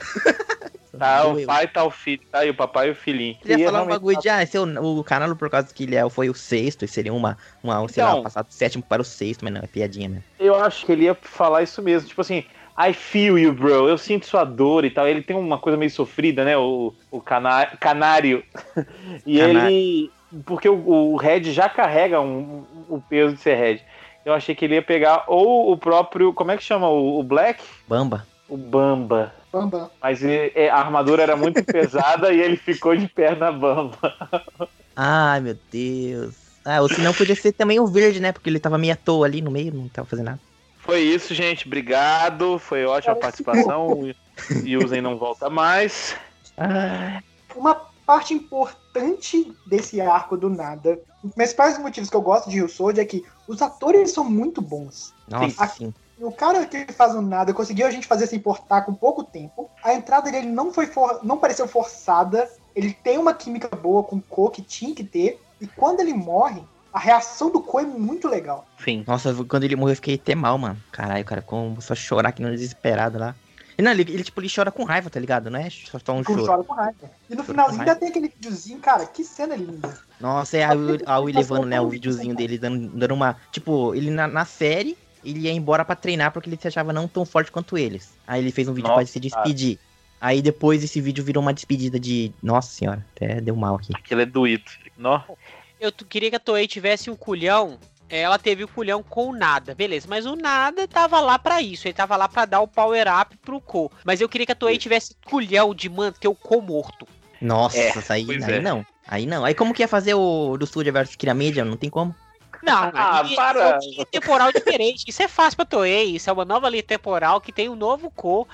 [SPEAKER 1] Tá, o pai tá o filho, tá aí o papai e o filhinho.
[SPEAKER 4] Você ia falar um bagulho tá... de, ah, esse é o, o Canalo por causa que ele é, foi o sexto, e seria uma, uma sei então, lá, passado do sétimo para o sexto, mas não, é piadinha né?
[SPEAKER 1] Eu acho que ele ia falar isso mesmo, tipo assim, I feel you, bro. Eu sinto sua dor e tal. Ele tem uma coisa meio sofrida, né? O, o canário. canário. e canário. ele porque o, o Red já carrega um, um, o peso de ser Red. Eu achei que ele ia pegar ou o próprio. Como é que chama? O, o Black?
[SPEAKER 4] Bamba.
[SPEAKER 1] O Bamba.
[SPEAKER 3] Bamba.
[SPEAKER 1] Mas ele, é, a armadura era muito pesada e ele ficou de perna bamba.
[SPEAKER 4] Ai, meu Deus. Ah, ou se não podia ser também o verde, né? Porque ele tava meio à toa ali no meio, não tava fazendo nada.
[SPEAKER 1] Foi isso, gente. Obrigado. Foi ótima a participação. E usem não volta mais.
[SPEAKER 3] Ah. Uma parte importante desse arco do nada. Os principais motivos que eu gosto de Rio Sword é que os atores são muito bons.
[SPEAKER 4] Nossa, sim.
[SPEAKER 3] O cara que faz o nada conseguiu a gente fazer se importar com pouco tempo. A entrada dele não foi for... não pareceu forçada. Ele tem uma química boa com o Ko que tinha que ter. E quando ele morre, a reação do Ko é muito legal.
[SPEAKER 4] Sim. Nossa, quando ele morreu eu fiquei até mal, mano. Caralho, cara, como só chorar aqui no desesperado lá. Não, ele, ele, tipo, ele chora com raiva, tá ligado? Não é só um choro.
[SPEAKER 3] chora com raiva. E no finalzinho ainda tem aquele videozinho, cara, que cena linda.
[SPEAKER 4] Nossa, é a, a Will levando, né, o videozinho dele, dando, dando uma... Tipo, ele na, na série, ele ia embora para treinar porque ele se achava não tão forte quanto eles. Aí ele fez um vídeo Nossa, pra se despedir. Cara. Aí depois esse vídeo virou uma despedida de... Nossa senhora, até deu mal aqui.
[SPEAKER 1] Aquilo é doído. Nossa.
[SPEAKER 2] Eu queria que a Toei tivesse um culhão ela teve o culhão com o nada, beleza. Mas o nada tava lá para isso, ele tava lá para dar o power up pro Ko. Mas eu queria que a Toei tivesse culhão de manter o Ko morto.
[SPEAKER 4] Nossa, é, aí, aí é. não. Aí não. Aí como que ia fazer o do Studio versus Kira Media? Não tem como.
[SPEAKER 2] Não, ah, para. É temporal diferente. Isso é fácil pra Toei. Isso é uma nova linha temporal que tem um novo Ko.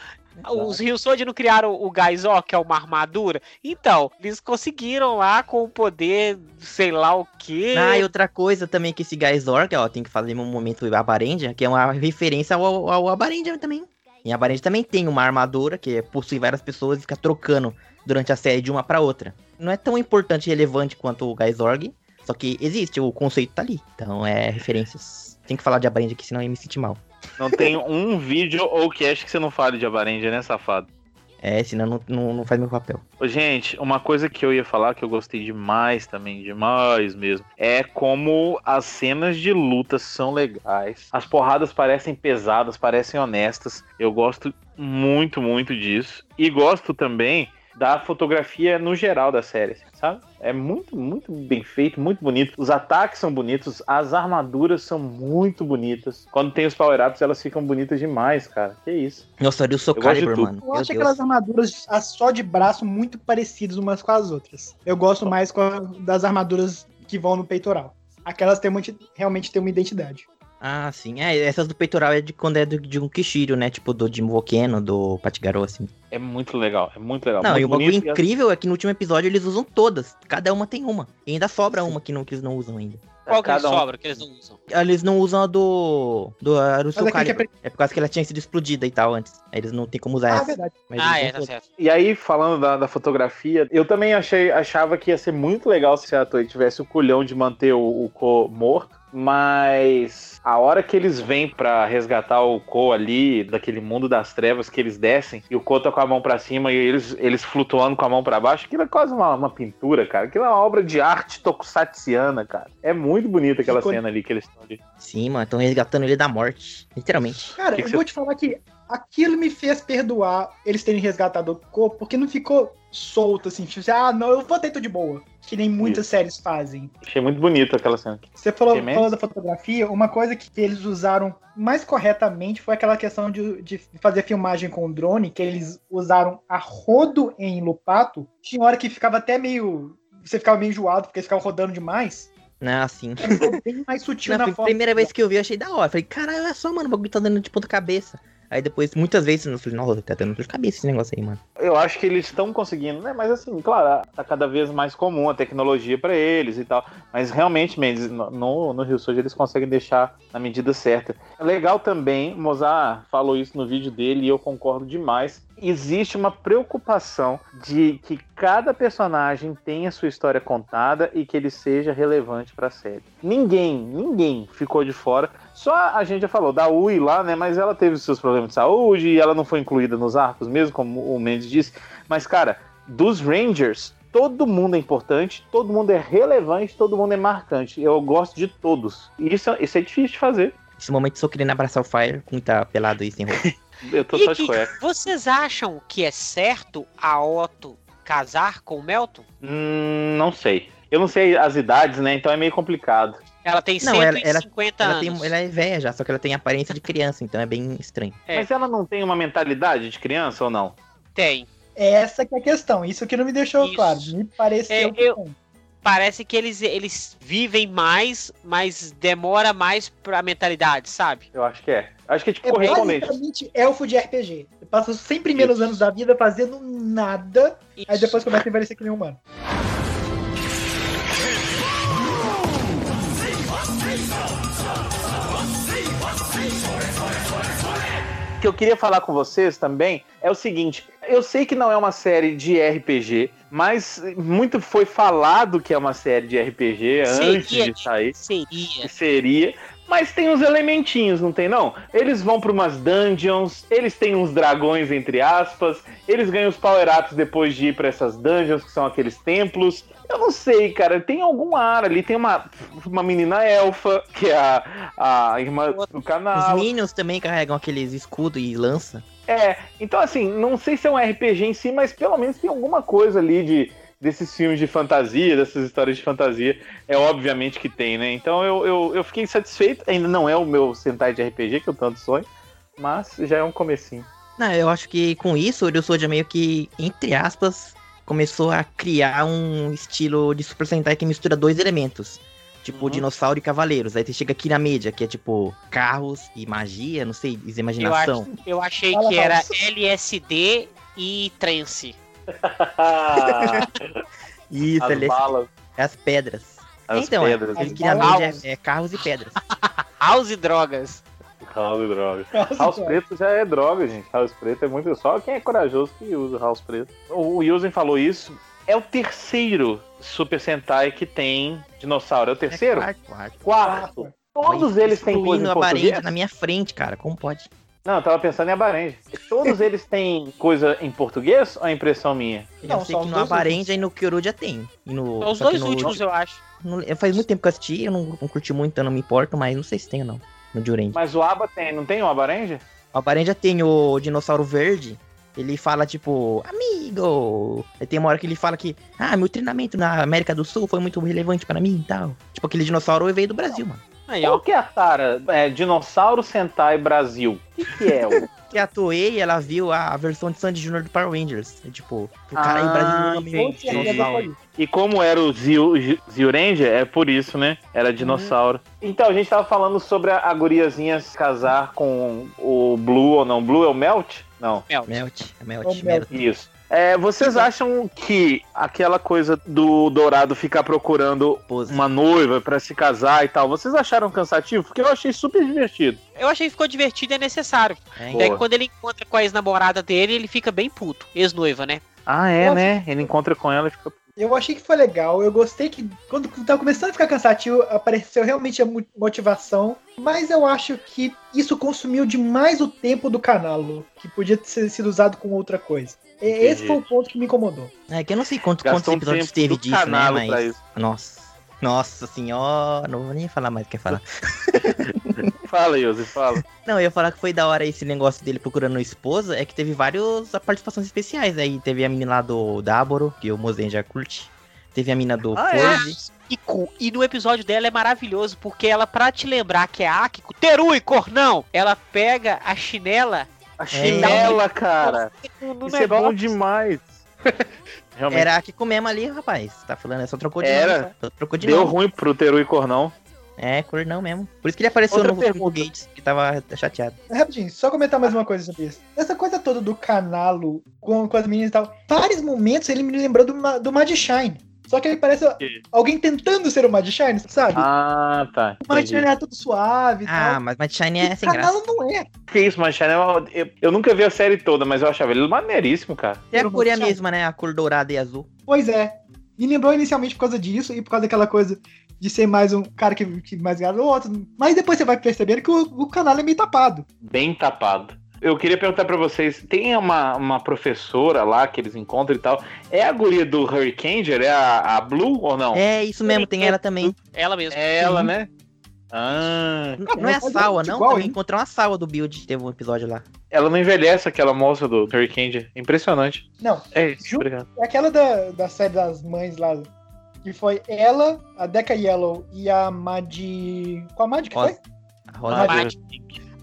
[SPEAKER 2] Os Ryusod não criaram o Gaizó, que é uma armadura? Então, eles conseguiram lá com o poder, sei lá o quê.
[SPEAKER 4] Ah, e outra coisa também que esse Gaizor, que ó, tem que fazer um momento Abarendia, que é uma referência ao, ao Abarendia também. E a Abarendia também tem uma armadura que possui várias pessoas e fica trocando durante a série de uma para outra. Não é tão importante e relevante quanto o Gaizorg, só que existe, o conceito tá ali. Então é referências. Tem que falar de Abarendia aqui, senão eu me sentir mal.
[SPEAKER 1] Não tem um vídeo ou cast que você não fale de Abarendia, né, safado?
[SPEAKER 4] É, senão não, não, não, faz meu papel.
[SPEAKER 1] Gente, uma coisa que eu ia falar que eu gostei demais também, demais mesmo, é como as cenas de luta são legais. As porradas parecem pesadas, parecem honestas. Eu gosto muito, muito disso. E gosto também da fotografia no geral da série, sabe? É muito, muito bem feito, muito bonito. Os ataques são bonitos, as armaduras são muito bonitas. Quando tem os power-ups, elas ficam bonitas demais, cara. Que isso.
[SPEAKER 4] Nossa, olha o Soul Calibur, mano.
[SPEAKER 3] Eu acho aquelas armaduras só de braço muito parecidas umas com as outras. Eu gosto mais das armaduras que vão no peitoral. Aquelas têm muito, realmente têm uma identidade.
[SPEAKER 4] Ah, sim. É, essas do peitoral é de quando é do, de um Kishiro, né? Tipo do Jim Volcano, do Patigarou, assim.
[SPEAKER 1] É muito legal, é muito legal.
[SPEAKER 4] Não,
[SPEAKER 1] muito
[SPEAKER 4] e o bagulho incrível é que no último episódio eles usam todas. Cada uma tem uma. E ainda sobra uma que, não, que eles não usam ainda.
[SPEAKER 2] Qual que Cada sobra um... que eles não usam?
[SPEAKER 4] Eles não usam a do. do Arusu é, é por causa que ela tinha sido explodida e tal antes. Aí eles não tem como usar ah, essa. Verdade.
[SPEAKER 2] ah, é, tá certo.
[SPEAKER 1] E aí, falando da, da, fotografia, eu também achei, achava que ia ser muito legal se a Toei tivesse o culhão de manter o, o Ko morto mas a hora que eles vêm para resgatar o Ko ali, daquele mundo das trevas que eles descem, e o Ko tá com a mão para cima e eles, eles flutuando com a mão para baixo, aquilo é quase uma, uma, pintura, cara. Aquilo é uma obra de arte tokusatsiana, cara. É muito bonita aquela Ficou... cena ali que eles estão ali.
[SPEAKER 4] Sim, mano, estão resgatando ele da morte, literalmente.
[SPEAKER 3] Cara, que eu que vou te falar que aquilo me fez perdoar eles terem resgatado o Ko, porque não ficou solto, assim, tipo, ah, não, eu vou tudo de boa. Que nem muitas Isso. séries fazem.
[SPEAKER 1] Achei muito bonito aquela cena.
[SPEAKER 3] Você falou, falou da fotografia, uma coisa que eles usaram mais corretamente foi aquela questão de, de fazer filmagem com drone, que eles usaram a rodo em Lupato. Tinha hora que ficava até meio. Você ficava meio enjoado, porque ficava rodando demais.
[SPEAKER 4] Não, assim.
[SPEAKER 3] É bem mais sutil
[SPEAKER 4] na, na Primeira vez que eu vi, eu achei da hora. Falei, caralho, olha só, mano, o bagulho tá dando de ponta cabeça. Aí depois, muitas vezes, eu falei, nossa, tá dando dor de cabeça esse negócio aí, mano.
[SPEAKER 1] Eu acho que eles estão conseguindo, né? Mas assim, claro, tá cada vez mais comum a tecnologia para eles e tal. Mas realmente, Mendes, no, no Rio Sul eles conseguem deixar na medida certa. É legal também, Mozart falou isso no vídeo dele e eu concordo demais existe uma preocupação de que cada personagem tenha sua história contada e que ele seja relevante para a série. Ninguém, ninguém ficou de fora. Só a gente já falou da Ui lá, né? Mas ela teve seus problemas de saúde e ela não foi incluída nos arcos mesmo, como o Mendes disse. Mas, cara, dos Rangers, todo mundo é importante, todo mundo é relevante, todo mundo é marcante. Eu gosto de todos. E isso, isso é difícil de fazer.
[SPEAKER 4] Esse momento só querendo abraçar o Fire com tá pelado e sem roupa.
[SPEAKER 1] Eu tô e só de cueca.
[SPEAKER 2] Vocês acham que é certo a Otto casar com o Melton?
[SPEAKER 1] Hum, não sei. Eu não sei as idades, né? Então é meio complicado.
[SPEAKER 2] Ela tem não, 150
[SPEAKER 4] ela,
[SPEAKER 2] ela,
[SPEAKER 4] anos. Tem, ela é velha já, só que ela tem aparência de criança, então é bem estranho.
[SPEAKER 1] É. Mas ela não tem uma mentalidade de criança ou não?
[SPEAKER 2] Tem.
[SPEAKER 3] Essa que é a questão. Isso que não me deixou Isso. claro. Me pareceu. É,
[SPEAKER 2] eu, parece que eles, eles vivem mais, mas demora mais pra mentalidade, sabe?
[SPEAKER 1] Eu acho que é. Acho que é tipo é correspondente.
[SPEAKER 3] Basicamente elfo de RPG. Passa os 100 primeiros Isso. anos da vida fazendo nada, Isso. aí depois começa a envelhecer que nem humano.
[SPEAKER 1] O que eu queria falar com vocês também é o seguinte: eu sei que não é uma série de RPG, mas muito foi falado que é uma série de RPG seria, antes de sair.
[SPEAKER 2] Seria.
[SPEAKER 1] Seria. Mas tem uns elementinhos, não tem não? Eles vão para umas dungeons, eles têm uns dragões, entre aspas, eles ganham os power-ups depois de ir para essas dungeons, que são aqueles templos. Eu não sei, cara, tem algum ar ali, tem uma, uma menina elfa, que é a, a irmã do canal.
[SPEAKER 4] Os Minions também carregam aqueles escudo e lança.
[SPEAKER 1] É, então assim, não sei se é um RPG em si, mas pelo menos tem alguma coisa ali de, desses filmes de fantasia, dessas histórias de fantasia, é obviamente que tem, né? Então eu, eu, eu fiquei satisfeito. Ainda não é o meu Sentai de RPG que eu tanto sonho, mas já é um comecinho.
[SPEAKER 4] Não, eu acho que com isso o Ryusoja meio que, entre aspas, começou a criar um estilo de Super Sentai que mistura dois elementos. Tipo, uhum. dinossauro e cavaleiros. Aí você chega aqui na mídia, que é tipo carros e magia, não sei, imaginação.
[SPEAKER 2] Eu, eu achei Fala, que era LSD e trance.
[SPEAKER 4] Isso, as LSD. Balas. As pedras.
[SPEAKER 1] As então, pedras.
[SPEAKER 4] Ele queria mídia é, é carros e pedras.
[SPEAKER 2] House e drogas.
[SPEAKER 1] House e droga. House, house preto já é droga, gente. House preto é muito. Só quem é corajoso que usa house preto. O Yuzen falou isso. É o terceiro Super Sentai que tem dinossauro. É o terceiro? É
[SPEAKER 4] quarto, quarto.
[SPEAKER 1] Quarto. Todos eles têm coisa em português.
[SPEAKER 4] na minha frente, cara. Como pode?
[SPEAKER 1] Não, eu tava pensando em Abarenja. Todos eles têm coisa em português ou é impressão minha?
[SPEAKER 4] Eu não, sei que no Abarenja e no Kyoruja tem. E no,
[SPEAKER 2] os dois últimos, eu acho.
[SPEAKER 4] eu faz muito tempo que eu assisti, eu não, não curti muito, eu não me importo, mas não sei se tem ou não. No Jurange.
[SPEAKER 1] Mas o Aba tem, não tem o Abarenja?
[SPEAKER 4] O Abarenja tem o dinossauro verde, ele fala, tipo, amigo. Aí tem uma hora que ele fala que, ah, meu treinamento na América do Sul foi muito relevante para mim e tal. Tipo, aquele dinossauro veio do Brasil, mano.
[SPEAKER 1] Aí, Qual que é a Tara? É, Dinossauro Sentai Brasil. O que, que é? O...
[SPEAKER 4] que a Toei, ela viu a versão de Sandy Jr. do Power Rangers. É, tipo, o cara ah, em Brasil
[SPEAKER 1] nome E como era o Zio, Zio Ranger, é por isso, né? Era dinossauro. Uhum. Então, a gente tava falando sobre a, a guriazinha se casar com o Blue ou não. Blue é o Melt? Não.
[SPEAKER 4] Melt. Melt. É Melt. Melt.
[SPEAKER 1] Isso. É, vocês acham que aquela coisa do Dourado ficar procurando uma noiva para se casar e tal, vocês acharam cansativo? Porque eu achei super divertido.
[SPEAKER 2] Eu achei que ficou divertido e é necessário. É, quando ele encontra com a ex-namorada dele, ele fica bem puto. Ex-noiva, né?
[SPEAKER 1] Ah, é, né? Ele encontra com ela e fica
[SPEAKER 3] eu achei que foi legal. Eu gostei que quando tava começando a ficar cansativo, apareceu realmente a motivação. Mas eu acho que isso consumiu demais o tempo do canal, que podia ter sido usado com outra coisa. Entendi. Esse foi o ponto que me incomodou.
[SPEAKER 4] É que eu não sei quanto, quantos episódios teve disso, né? Mas. Nossa. Nossa senhora, não vou nem falar mais o que falar.
[SPEAKER 1] fala, Yose, fala.
[SPEAKER 4] Não, eu ia falar que foi da hora esse negócio dele procurando esposa, é que teve várias participações especiais aí. Teve a menina lá do Dáboro, que o Mozen já curte. Teve a mina do ah, Forge.
[SPEAKER 2] É? E, e, no episódio dela é maravilhoso, porque ela, pra te lembrar que é Akiko, Teru e Cornão, ela pega a chinela
[SPEAKER 1] a chinela, é. cara. Isso é bom demais.
[SPEAKER 4] Realmente. Era aqui comemos ali, rapaz. Tá falando, é só trocou de
[SPEAKER 1] Era. nome. Só trocou de Deu nome. ruim pro Teru e Cornão.
[SPEAKER 4] É, Cornão mesmo. Por isso que ele apareceu Outra no pergunta. Gates, que tava chateado.
[SPEAKER 3] Rapidinho, só comentar mais uma coisa sobre isso. Essa coisa toda do canalo com, com as meninas e tal. Vários momentos ele me lembrou do, do Mad Shine. Só que ele parece alguém tentando ser o Mad Shine, sabe?
[SPEAKER 1] Ah, tá.
[SPEAKER 3] O Mad Shine é tudo suave e
[SPEAKER 4] ah,
[SPEAKER 3] tal.
[SPEAKER 4] mas Mad Shine é sem graça.
[SPEAKER 3] não é.
[SPEAKER 1] Que isso, Mad Shine é uma... eu, eu, nunca vi a série toda, mas eu achava ele maneiríssimo, cara.
[SPEAKER 4] É a cor é a mesma, né? A cor dourada e azul.
[SPEAKER 3] Pois é. Me lembrou inicialmente por causa disso e por causa daquela coisa de ser mais um cara que, que mais gado o outro. Mas depois você vai percebendo que o, o canal é meio tapado.
[SPEAKER 1] Bem tapado. Eu queria perguntar para vocês, tem uma, uma professora lá que eles encontram e tal, é a guria do Hurricaneer? É a, a Blue ou não?
[SPEAKER 4] É, isso mesmo, tem ela também.
[SPEAKER 2] Ela mesmo.
[SPEAKER 1] É ela, né? Ah.
[SPEAKER 4] Não, não é a Sawa, não? Igual, encontrou uma Sawa do Build, teve um episódio lá.
[SPEAKER 1] Ela não envelhece, aquela moça do Hurricane. Impressionante.
[SPEAKER 3] Não.
[SPEAKER 1] É isso, obrigado.
[SPEAKER 3] É aquela da, da série das mães lá, que foi ela, a Deca Yellow e a Mad... Qual a Mad que Rosa. foi?
[SPEAKER 4] A Rosa. A Mad.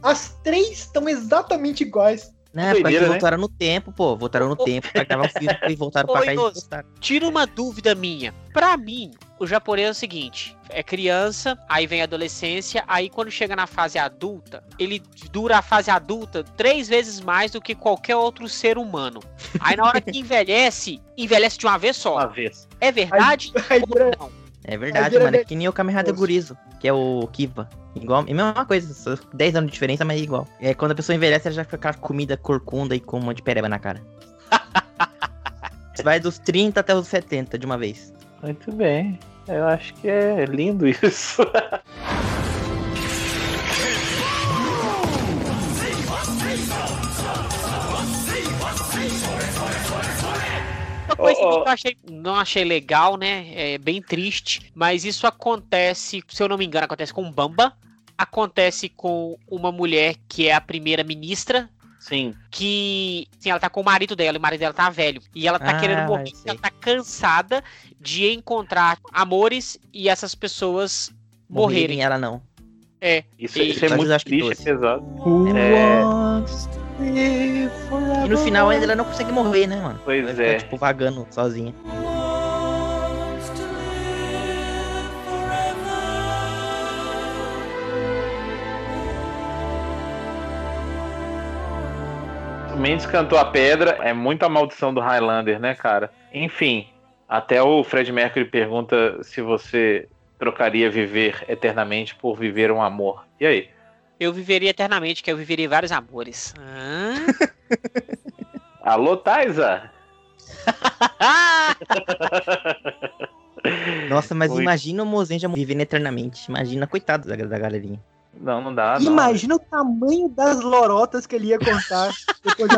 [SPEAKER 3] As três estão exatamente iguais.
[SPEAKER 4] Né, porque né? voltaram no tempo, pô. Voltaram no tempo pra gravar um filme e voltaram pra cá e voltaram.
[SPEAKER 2] Tira uma dúvida minha. Pra mim, o japonês é o seguinte: é criança, aí vem a adolescência, aí quando chega na fase adulta, ele dura a fase adulta três vezes mais do que qualquer outro ser humano. Aí na hora que envelhece, envelhece de uma vez só.
[SPEAKER 1] Uma vez.
[SPEAKER 2] É verdade aí, aí, ou não?
[SPEAKER 4] É verdade, mano. É que nem o Kamehameha Gurizo, que é o Kiva. Igual, é a mesma coisa, 10 anos de diferença, mas é igual. É, quando a pessoa envelhece, ela já fica com comida corcunda e com um monte de pereba na cara. Vai dos 30 até os 70 de uma vez.
[SPEAKER 1] Muito bem. Eu acho que é lindo isso.
[SPEAKER 2] Uma coisa oh, oh. que eu achei, não achei legal, né? É bem triste, mas isso acontece, se eu não me engano, acontece com Bamba, acontece com uma mulher que é a primeira ministra
[SPEAKER 1] Sim.
[SPEAKER 2] Que sim, ela tá com o marido dela, e o marido dela tá velho. E ela tá ah, querendo morrer, ela tá cansada de encontrar amores e essas pessoas morrerem. morrerem
[SPEAKER 4] ela não.
[SPEAKER 2] É.
[SPEAKER 1] Isso, e, isso é muito triste, é pesado.
[SPEAKER 4] É... No final ainda ela não consegue morrer, né, mano?
[SPEAKER 1] Pois ela é.
[SPEAKER 4] Fica, tipo, vagando sozinha.
[SPEAKER 1] Mendes cantou a pedra, é muita maldição do Highlander, né, cara? Enfim, até o Fred Mercury pergunta se você trocaria viver eternamente por viver um amor. E aí?
[SPEAKER 2] Eu viveria eternamente, que eu viveria vários amores. Ah?
[SPEAKER 1] Alô, Taisa?
[SPEAKER 4] Nossa, mas Muito. imagina o Mozenja vivendo eternamente. Imagina, coitado da, da galerinha.
[SPEAKER 1] Não, não dá.
[SPEAKER 3] Imagina não, o tamanho das lorotas que ele ia contar depois
[SPEAKER 4] de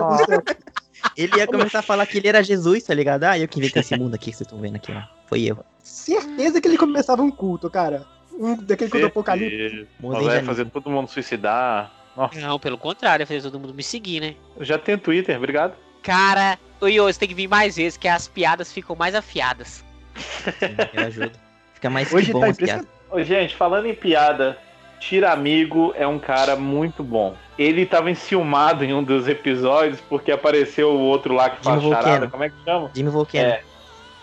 [SPEAKER 4] Ele ia começar a falar que ele era Jesus, tá ligado? Ah, eu que inventei esse mundo aqui que vocês estão vendo aqui, ó. Foi eu.
[SPEAKER 3] Certeza que ele começava um culto, cara. Um daquele culto apocalipse.
[SPEAKER 1] Vai fazer todo mundo suicidar.
[SPEAKER 2] Nossa. Não, pelo contrário, fazer todo mundo me seguir, né?
[SPEAKER 1] Eu já tenho Twitter, obrigado.
[SPEAKER 2] Cara, o Iô, você tem que vir mais vezes, que as piadas ficam mais afiadas.
[SPEAKER 4] Sim, ajuda. Fica mais
[SPEAKER 1] Hoje bom tá impressionante. Gente, falando em piada, Tira Amigo é um cara muito bom. Ele tava enciumado em um dos episódios porque apareceu o outro lá que faz charada. Como é que chama?
[SPEAKER 4] Jimmy Volcano. É.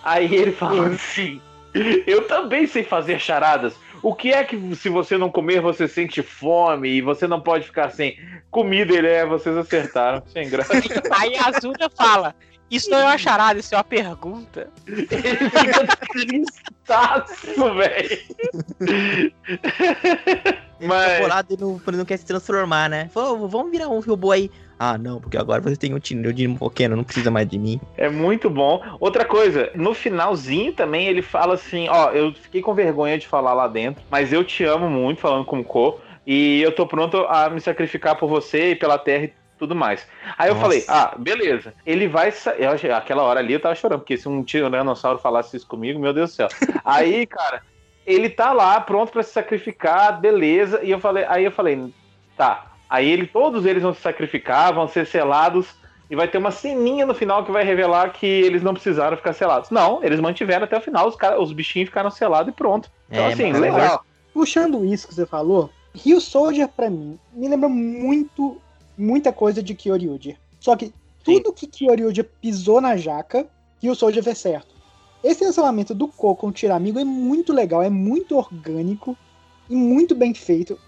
[SPEAKER 1] Aí ele falou assim: Eu também sei fazer charadas. O que é que se você não comer você sente fome e você não pode ficar sem comida? Ele é, vocês acertaram. Sem graça.
[SPEAKER 2] Aí a Azulha fala: isso não é uma charada, isso é uma pergunta. Ele
[SPEAKER 1] fica tristaço, velho.
[SPEAKER 4] Mas... Bolado, ele não, ele não quer se transformar, né? Falou, vamos virar um robô aí. Ah, não, porque agora você tem o Dino Volcano, não precisa mais de mim.
[SPEAKER 1] É muito bom. Outra coisa, no finalzinho também ele fala assim: ó, eu fiquei com vergonha de falar lá dentro, mas eu te amo muito, falando com o Ko, e eu tô pronto a me sacrificar por você e pela Terra tudo mais. Aí eu falei, ah, beleza. Ele vai. Eu, aquela hora ali eu tava chorando, porque se um tiranossauro falasse isso comigo, meu Deus do céu. aí, cara, ele tá lá pronto para se sacrificar, beleza. E eu falei, aí eu falei, tá. Aí ele, todos eles vão se sacrificar, vão ser selados. E vai ter uma ceninha no final que vai revelar que eles não precisaram ficar selados. Não, eles mantiveram até o final, os, cara, os bichinhos ficaram selados e pronto. Então, é, assim, legal.
[SPEAKER 3] Puxando isso que você falou, Rio Soldier, pra mim, me lembra muito muita coisa de Kyoryuji. Só que tudo Sim. que Kyoryuji pisou na jaca, Ryu Soldier fez certo. Esse relacionamento do Ko com o Tiramigo é muito legal, é muito orgânico e muito bem feito.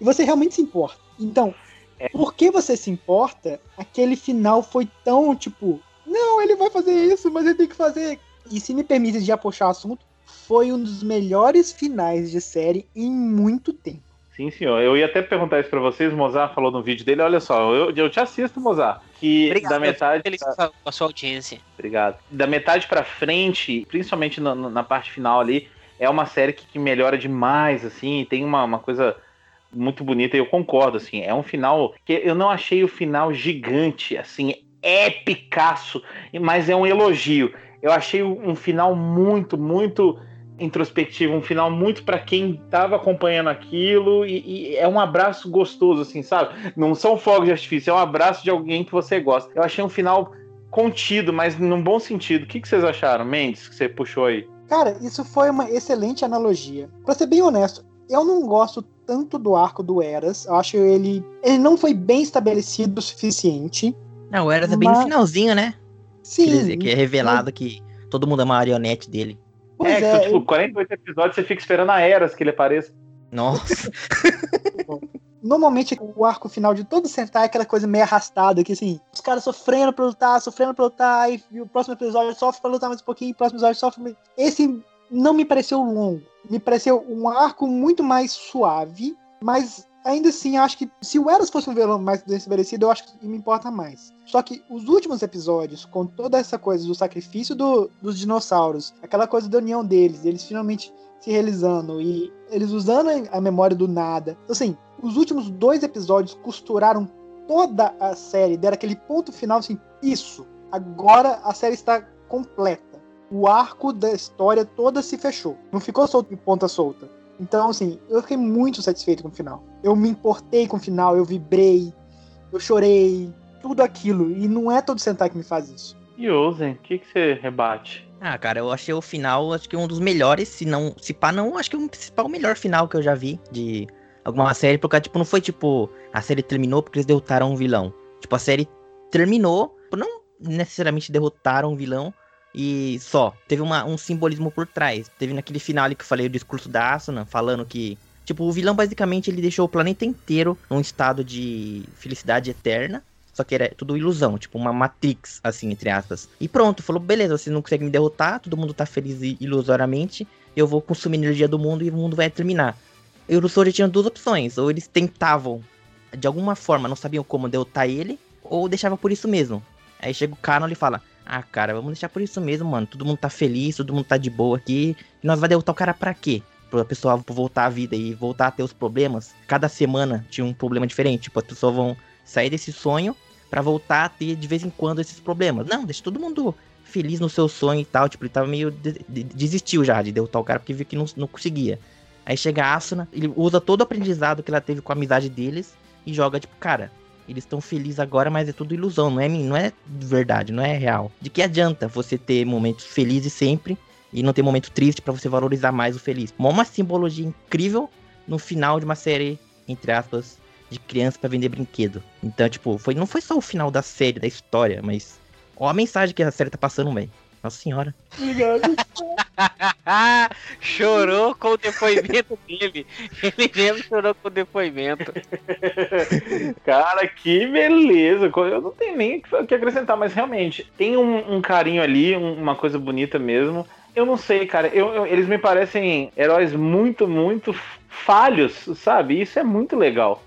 [SPEAKER 3] E você realmente se importa. Então, é. por que você se importa? Aquele final foi tão tipo, não, ele vai fazer isso, mas ele tem que fazer. E se me permite já puxar o assunto, foi um dos melhores finais de série em muito tempo.
[SPEAKER 1] Sim, senhor. Eu ia até perguntar isso pra vocês. O Mozart falou no vídeo dele. Olha só, eu, eu te assisto, Mozart. Que Obrigado, da metade.
[SPEAKER 2] Feliz pra... com a sua audiência.
[SPEAKER 1] Obrigado. Da metade pra frente, principalmente na, na parte final ali, é uma série que, que melhora demais, assim. Tem uma, uma coisa muito bonita e eu concordo, assim. É um final que eu não achei o final gigante, assim, épicaço, mas é um elogio. Eu achei um final muito, muito introspectivo, um final muito para quem estava acompanhando aquilo e, e, é um abraço gostoso, assim, sabe? Não são fogos de artifício, é um abraço de alguém que você gosta. Eu achei um final contido, mas num bom sentido. O que, que vocês acharam, Mendes, que você puxou aí?
[SPEAKER 3] Cara, isso foi uma excelente analogia. Pra ser bem honesto, eu não gosto tanto do arco do Eras. Eu acho ele. Ele não foi bem estabelecido o suficiente.
[SPEAKER 4] Não, o Eras mas... é bem no finalzinho, né? Sim. Que é revelado mas... que todo mundo é marionete dele.
[SPEAKER 1] Pois é, é, tipo, 48 episódios você fica esperando a Eras que ele apareça.
[SPEAKER 4] Nossa.
[SPEAKER 3] Normalmente o arco final de todo Sentai é aquela coisa meio arrastada, que assim, os caras sofrendo pra lutar, sofrendo pra lutar, e o próximo episódio sofre pra lutar mais um pouquinho, o próximo episódio sofre. Esse não me pareceu longo. Me pareceu um arco muito mais suave, mas ainda assim, acho que se o Eras fosse um vilão mais desmerecido, eu acho que me importa mais. Só que os últimos episódios, com toda essa coisa do sacrifício do, dos dinossauros, aquela coisa da união deles, eles finalmente se realizando e eles usando a memória do nada. Então, assim, os últimos dois episódios costuraram toda a série, deram aquele ponto final assim, isso, agora a série está completa. O arco da história toda se fechou. Não ficou solto em ponta solta. Então, assim, eu fiquei muito satisfeito com o final. Eu me importei com o final, eu vibrei, eu chorei. tudo aquilo. E não é todo Sentai que me faz isso.
[SPEAKER 1] E Ozen, o que, que você rebate?
[SPEAKER 4] Ah, cara, eu achei o final, acho que um dos melhores, se não, se pá, não, acho que o principal melhor final que eu já vi de alguma série, porque, tipo, não foi, tipo, a série terminou porque eles derrotaram um vilão. Tipo, a série terminou, não necessariamente derrotaram um vilão, e só. Teve uma, um simbolismo por trás. Teve naquele final ali que eu falei o discurso da Asuna, falando que. Tipo, o vilão basicamente ele deixou o planeta inteiro num estado de felicidade eterna. Só que era tudo ilusão, tipo uma Matrix, assim, entre aspas. E pronto, falou: beleza, você não consegue me derrotar, todo mundo tá feliz ilusoriamente. Eu vou consumir energia do mundo e o mundo vai terminar. E o Rousseau tinha duas opções: ou eles tentavam, de alguma forma, não sabiam como derrotar ele, ou deixava por isso mesmo. Aí chega o Canon e fala: ah, cara, vamos deixar por isso mesmo, mano. Todo mundo tá feliz, todo mundo tá de boa aqui. E nós vai derrotar o cara pra quê? Pra pessoa voltar à vida e voltar a ter os problemas. Cada semana tinha um problema diferente. Tipo, as pessoas vão sair desse sonho para voltar a ter de vez em quando esses problemas. Não, deixa todo mundo feliz no seu sonho e tal. Tipo, ele tava meio. De, de, desistiu já de derrotar o cara porque viu que não, não conseguia. Aí chega a Asuna, ele usa todo o aprendizado que ela teve com a amizade deles e joga, tipo, cara, eles estão felizes agora, mas é tudo ilusão, não é, não é verdade, não é real. De que adianta você ter momentos felizes sempre e não ter momento triste para você valorizar mais o feliz? Uma simbologia incrível no final de uma série, entre aspas, de criança para vender brinquedo. Então, tipo, foi, não foi só o final da série, da história, mas ó a mensagem que a série tá passando, velho. Nossa senhora. Obrigado.
[SPEAKER 2] chorou com o depoimento dele. Ele mesmo chorou com o depoimento.
[SPEAKER 1] Cara, que beleza. Eu não tenho nem o que acrescentar, mas realmente tem um, um carinho ali, uma coisa bonita mesmo. Eu não sei, cara. Eu, eu, eles me parecem heróis muito, muito falhos, sabe? Isso é muito legal.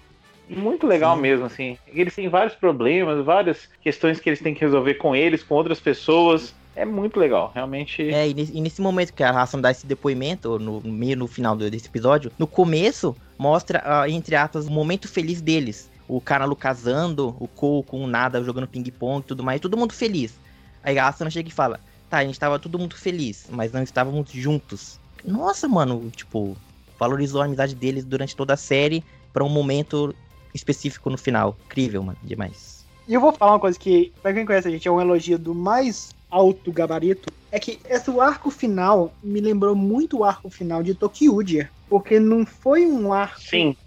[SPEAKER 1] Muito legal Sim. mesmo, assim. Eles têm vários problemas, várias questões que eles têm que resolver com eles, com outras pessoas é muito legal, realmente.
[SPEAKER 4] É, e nesse, e nesse momento que a Ração dá esse depoimento, no meio no final desse episódio, no começo mostra, uh, entre aspas, o momento feliz deles. O Caralo casando, o Cole com o Nada jogando ping-pong e tudo mais, todo mundo feliz. Aí a Asuna chega e fala: Tá, a gente tava todo mundo feliz, mas não estávamos juntos. Nossa, mano, tipo, valorizou a amizade deles durante toda a série para um momento específico no final. Incrível, mano, demais.
[SPEAKER 3] E eu vou falar uma coisa que, pra quem conhece a gente, é um elogio do mais alto gabarito, é que esse arco final me lembrou muito o arco final de Tokyudia, porque não foi um arco
[SPEAKER 1] Sim.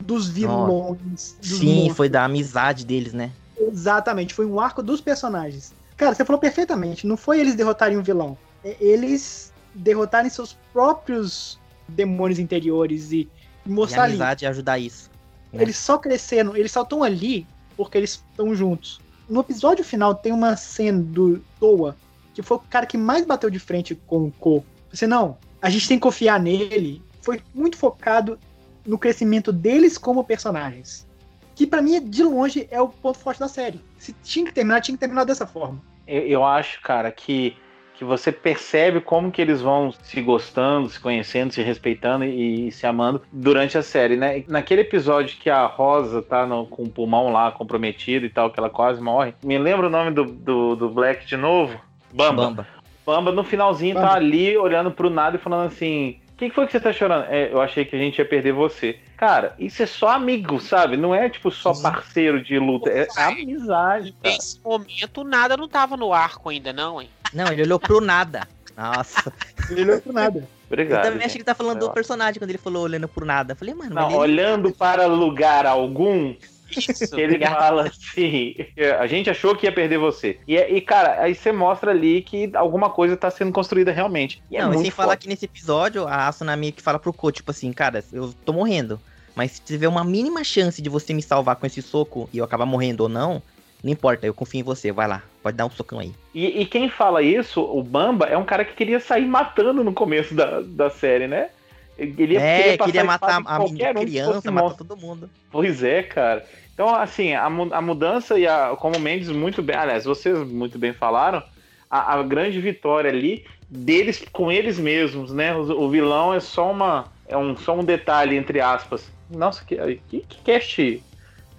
[SPEAKER 3] dos vilões.
[SPEAKER 4] Dos Sim, monstros. foi da amizade deles, né?
[SPEAKER 3] Exatamente, foi um arco dos personagens. Cara, você falou perfeitamente, não foi eles derrotarem um vilão, é eles derrotarem seus próprios demônios interiores e mostrar
[SPEAKER 4] e a amizade ali. ajudar isso.
[SPEAKER 3] Né? Eles só crescendo, eles só estão ali porque eles estão juntos no episódio final tem uma cena do Toa, que foi o cara que mais bateu de frente com o Ko. Você não, a gente tem que confiar nele. Foi muito focado no crescimento deles como personagens. Que para mim, de longe, é o ponto forte da série. Se tinha que terminar, tinha que terminar dessa forma.
[SPEAKER 1] Eu, eu acho, cara, que que você percebe como que eles vão se gostando, se conhecendo, se respeitando e, e se amando durante a série, né? Naquele episódio que a Rosa tá no, com o pulmão lá comprometido e tal, que ela quase morre. Me lembra o nome do, do, do Black de novo? Bamba. Bamba. Bamba no finalzinho tá Bamba. tá ali olhando pro nada e falando assim: O que, que foi que você tá chorando? É, eu achei que a gente ia perder você. Cara, isso é só amigo, sabe? Não é tipo só parceiro de luta, é amizade.
[SPEAKER 2] Cara. Nesse momento nada não tava no arco ainda, não, hein?
[SPEAKER 4] Não, ele olhou pro nada. Nossa.
[SPEAKER 3] Ele olhou pro nada.
[SPEAKER 4] Obrigado. Eu também gente. achei que tá falando do personagem quando ele falou olhando pro nada. Eu falei, mano.
[SPEAKER 1] Não, olhando para lugar algum. Isso, ele fala assim: a gente achou que ia perder você. E, e, cara, aí você mostra ali que alguma coisa tá sendo construída realmente.
[SPEAKER 4] E é não, é e sem falar que nesse episódio, a Asuna meio que fala pro coach, tipo assim, cara, eu tô morrendo. Mas se tiver uma mínima chance de você me salvar com esse soco e eu acabar morrendo ou não, não importa, eu confio em você, vai lá, pode dar um socão aí.
[SPEAKER 1] E, e quem fala isso, o Bamba, é um cara que queria sair matando no começo da, da série, né?
[SPEAKER 4] Ele é, queria matar a menina, criança, matar todo mundo.
[SPEAKER 1] Pois é, cara. Então, assim, a, a mudança e a, como o Mendes muito bem, aliás, vocês muito bem falaram, a, a grande vitória ali deles com eles mesmos, né? O, o, vilão é só uma, é um, só um detalhe entre aspas. Nossa, que, que, que cast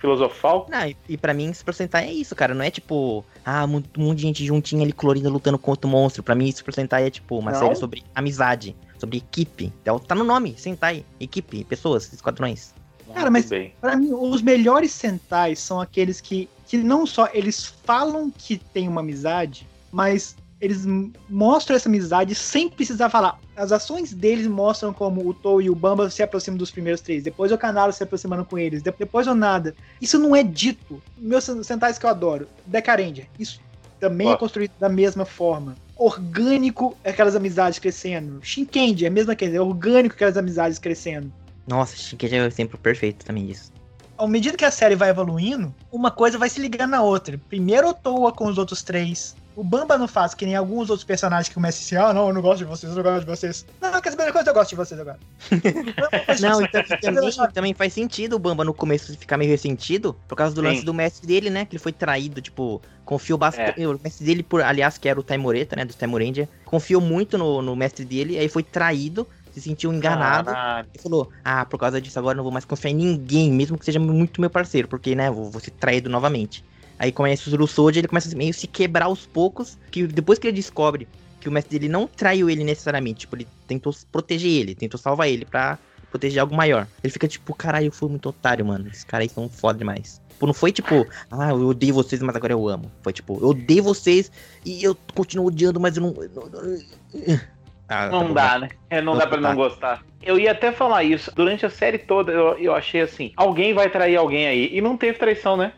[SPEAKER 1] filosofal.
[SPEAKER 4] Não, e, e para mim, Super Sentai é isso, cara. Não é tipo, ah, um monte de gente juntinha ali colorida lutando contra o monstro. Pra mim, Super Sentai é tipo uma Não. série sobre amizade, sobre equipe. Então, tá no nome, Sentai, equipe, pessoas, esquadrões.
[SPEAKER 3] Cara, mas pra mim, os melhores Sentais são aqueles que, que não só eles falam que tem uma amizade, mas eles mostram essa amizade sem precisar falar. As ações deles mostram como o Tou e o Bamba se aproximam dos primeiros três. Depois o Canaro se aproximando com eles. Depois o nada. Isso não é dito. Meus centais que eu adoro. Decarendia. Isso também é construído da mesma forma. Orgânico é aquelas amizades crescendo. Shinkendi é a mesma coisa. É orgânico aquelas amizades crescendo.
[SPEAKER 4] Nossa, Shinkendi é o exemplo perfeito também disso
[SPEAKER 3] à medida que a série vai evoluindo, uma coisa vai se ligando na outra. Primeiro o Toa com os outros três, o Bamba não faz, que nem alguns outros personagens que começam assim, ah, não, eu não gosto de vocês, eu não gosto de vocês. Não, quer saber uma coisa? Eu gosto de vocês agora.
[SPEAKER 4] não, então, também, também faz sentido o Bamba no começo ficar meio ressentido, por causa do Sim. lance do mestre dele, né, que ele foi traído, tipo, confiou bastante, é. o mestre dele, por, aliás, que era o Taimoreta, né, do Taimorendia, confiou muito no, no mestre dele, aí foi traído, se sentiu enganado Caralho. e falou: Ah, por causa disso agora não vou mais confiar em ninguém, mesmo que seja muito meu parceiro, porque, né, vou, vou ser traído novamente. Aí começa o Zuru ele começa a meio se quebrar aos poucos, que depois que ele descobre que o mestre dele não traiu ele necessariamente, tipo, ele tentou proteger ele, tentou salvar ele pra proteger algo maior. Ele fica tipo, caralho, eu fui muito otário, mano. Esses caras aí são foda demais. Tipo, não foi tipo, ah, eu odeio vocês, mas agora eu amo. Foi tipo, eu odeio vocês e eu continuo odiando, mas eu não.
[SPEAKER 1] Ah, não tá dá, né? É, não, dá pra não gostar. Eu ia até falar isso. Durante a série toda, eu, eu achei assim: alguém vai trair alguém aí. E não teve traição, né?